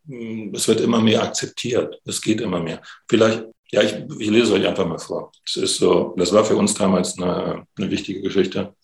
es wird immer mehr akzeptiert. Es geht immer mehr. Vielleicht, ja, ich, ich lese euch einfach mal vor. Es ist so, das war für uns damals eine, eine wichtige Geschichte.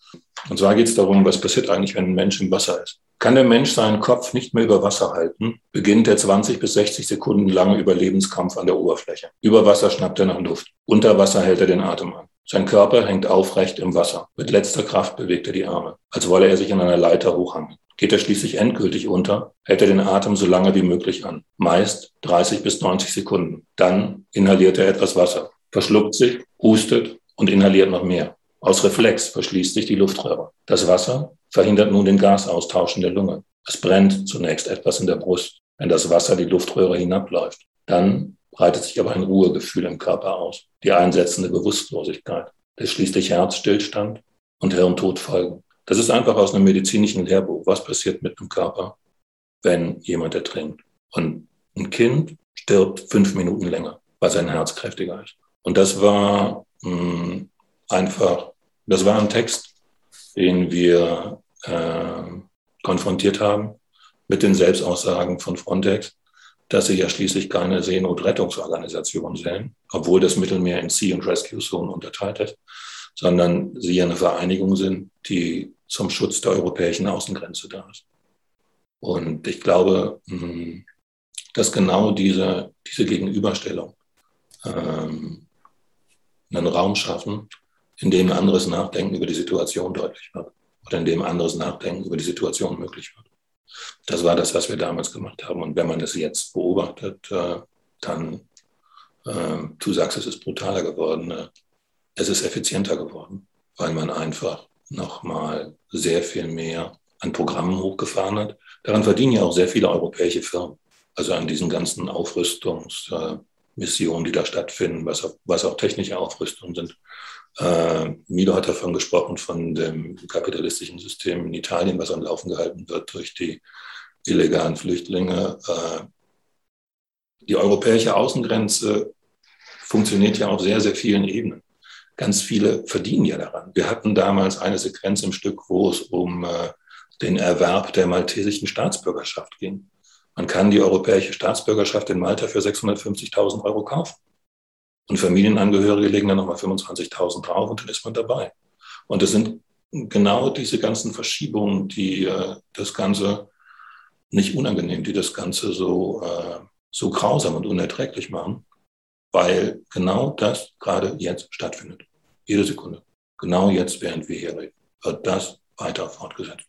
Und zwar geht es darum, was passiert eigentlich, wenn ein Mensch im Wasser ist. Kann der Mensch seinen Kopf nicht mehr über Wasser halten, beginnt der 20 bis 60 Sekunden lange Überlebenskampf an der Oberfläche. Über Wasser schnappt er nach Luft. Unter Wasser hält er den Atem an. Sein Körper hängt aufrecht im Wasser. Mit letzter Kraft bewegt er die Arme, als wolle er sich an einer Leiter hochhangen. Geht er schließlich endgültig unter, hält er den Atem so lange wie möglich an. Meist 30 bis 90 Sekunden. Dann inhaliert er etwas Wasser, verschluckt sich, hustet und inhaliert noch mehr. Aus Reflex verschließt sich die Luftröhre. Das Wasser verhindert nun den Gasaustausch in der Lunge. Es brennt zunächst etwas in der Brust, wenn das Wasser die Luftröhre hinabläuft. Dann breitet sich aber ein Ruhegefühl im Körper aus, die einsetzende Bewusstlosigkeit, bis schließlich Herzstillstand und Hirntod folgen. Das ist einfach aus einem medizinischen Lehrbuch. Was passiert mit dem Körper, wenn jemand ertrinkt? Und ein Kind stirbt fünf Minuten länger, weil sein Herz kräftiger ist. Und das war mh, hm, einfach, das war ein Text, den wir äh, konfrontiert haben mit den Selbstaussagen von Frontex, dass sie ja schließlich keine Seenotrettungsorganisation sind, obwohl das Mittelmeer in Sea- und Rescue-Zonen unterteilt ist, sondern sie ja eine Vereinigung sind, die zum Schutz der europäischen Außengrenze da ist. Und ich glaube, hm, dass genau diese, diese Gegenüberstellung ähm, einen Raum schaffen, in dem anderes Nachdenken über die Situation deutlich wird oder in dem anderes Nachdenken über die Situation möglich wird. Das war das, was wir damals gemacht haben. Und wenn man es jetzt beobachtet, äh, dann, äh, du sagst, es ist brutaler geworden, äh, es ist effizienter geworden, weil man einfach nochmal sehr viel mehr an Programmen hochgefahren hat. Daran verdienen ja auch sehr viele europäische Firmen. Also an diesen ganzen Aufrüstungsmissionen, die da stattfinden, was auch, was auch technische Aufrüstungen sind. Äh, Milo hat davon gesprochen, von dem kapitalistischen System in Italien, was am Laufen gehalten wird durch die illegalen Flüchtlinge. Äh, die europäische Außengrenze funktioniert ja auf sehr, sehr vielen Ebenen. Ganz viele verdienen ja daran. Wir hatten damals eine Sequenz im Stück, wo es um äh, den Erwerb der maltesischen Staatsbürgerschaft ging. Man kann die europäische Staatsbürgerschaft in Malta für 650.000 Euro kaufen. Und Familienangehörige legen dann nochmal 25.000 drauf und dann ist man dabei. Und es sind genau diese ganzen Verschiebungen, die äh, das Ganze nicht unangenehm, die das Ganze so, äh, so grausam und unerträglich machen, weil genau das gerade jetzt stattfindet. Jede Sekunde. Genau jetzt, während wir hier reden, wird das weiter fortgesetzt.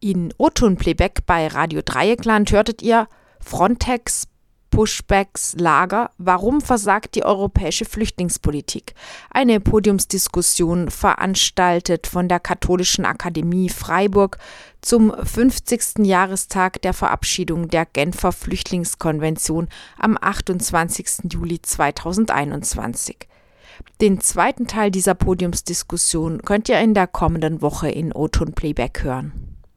In O-Ton-Playback bei Radio Dreieckland hörtet ihr Frontex Pushbacks, Lager, warum versagt die europäische Flüchtlingspolitik? Eine Podiumsdiskussion veranstaltet von der Katholischen Akademie Freiburg zum 50. Jahrestag der Verabschiedung der Genfer Flüchtlingskonvention am 28. Juli 2021. Den zweiten Teil dieser Podiumsdiskussion könnt ihr in der kommenden Woche in O-Ton Playback hören.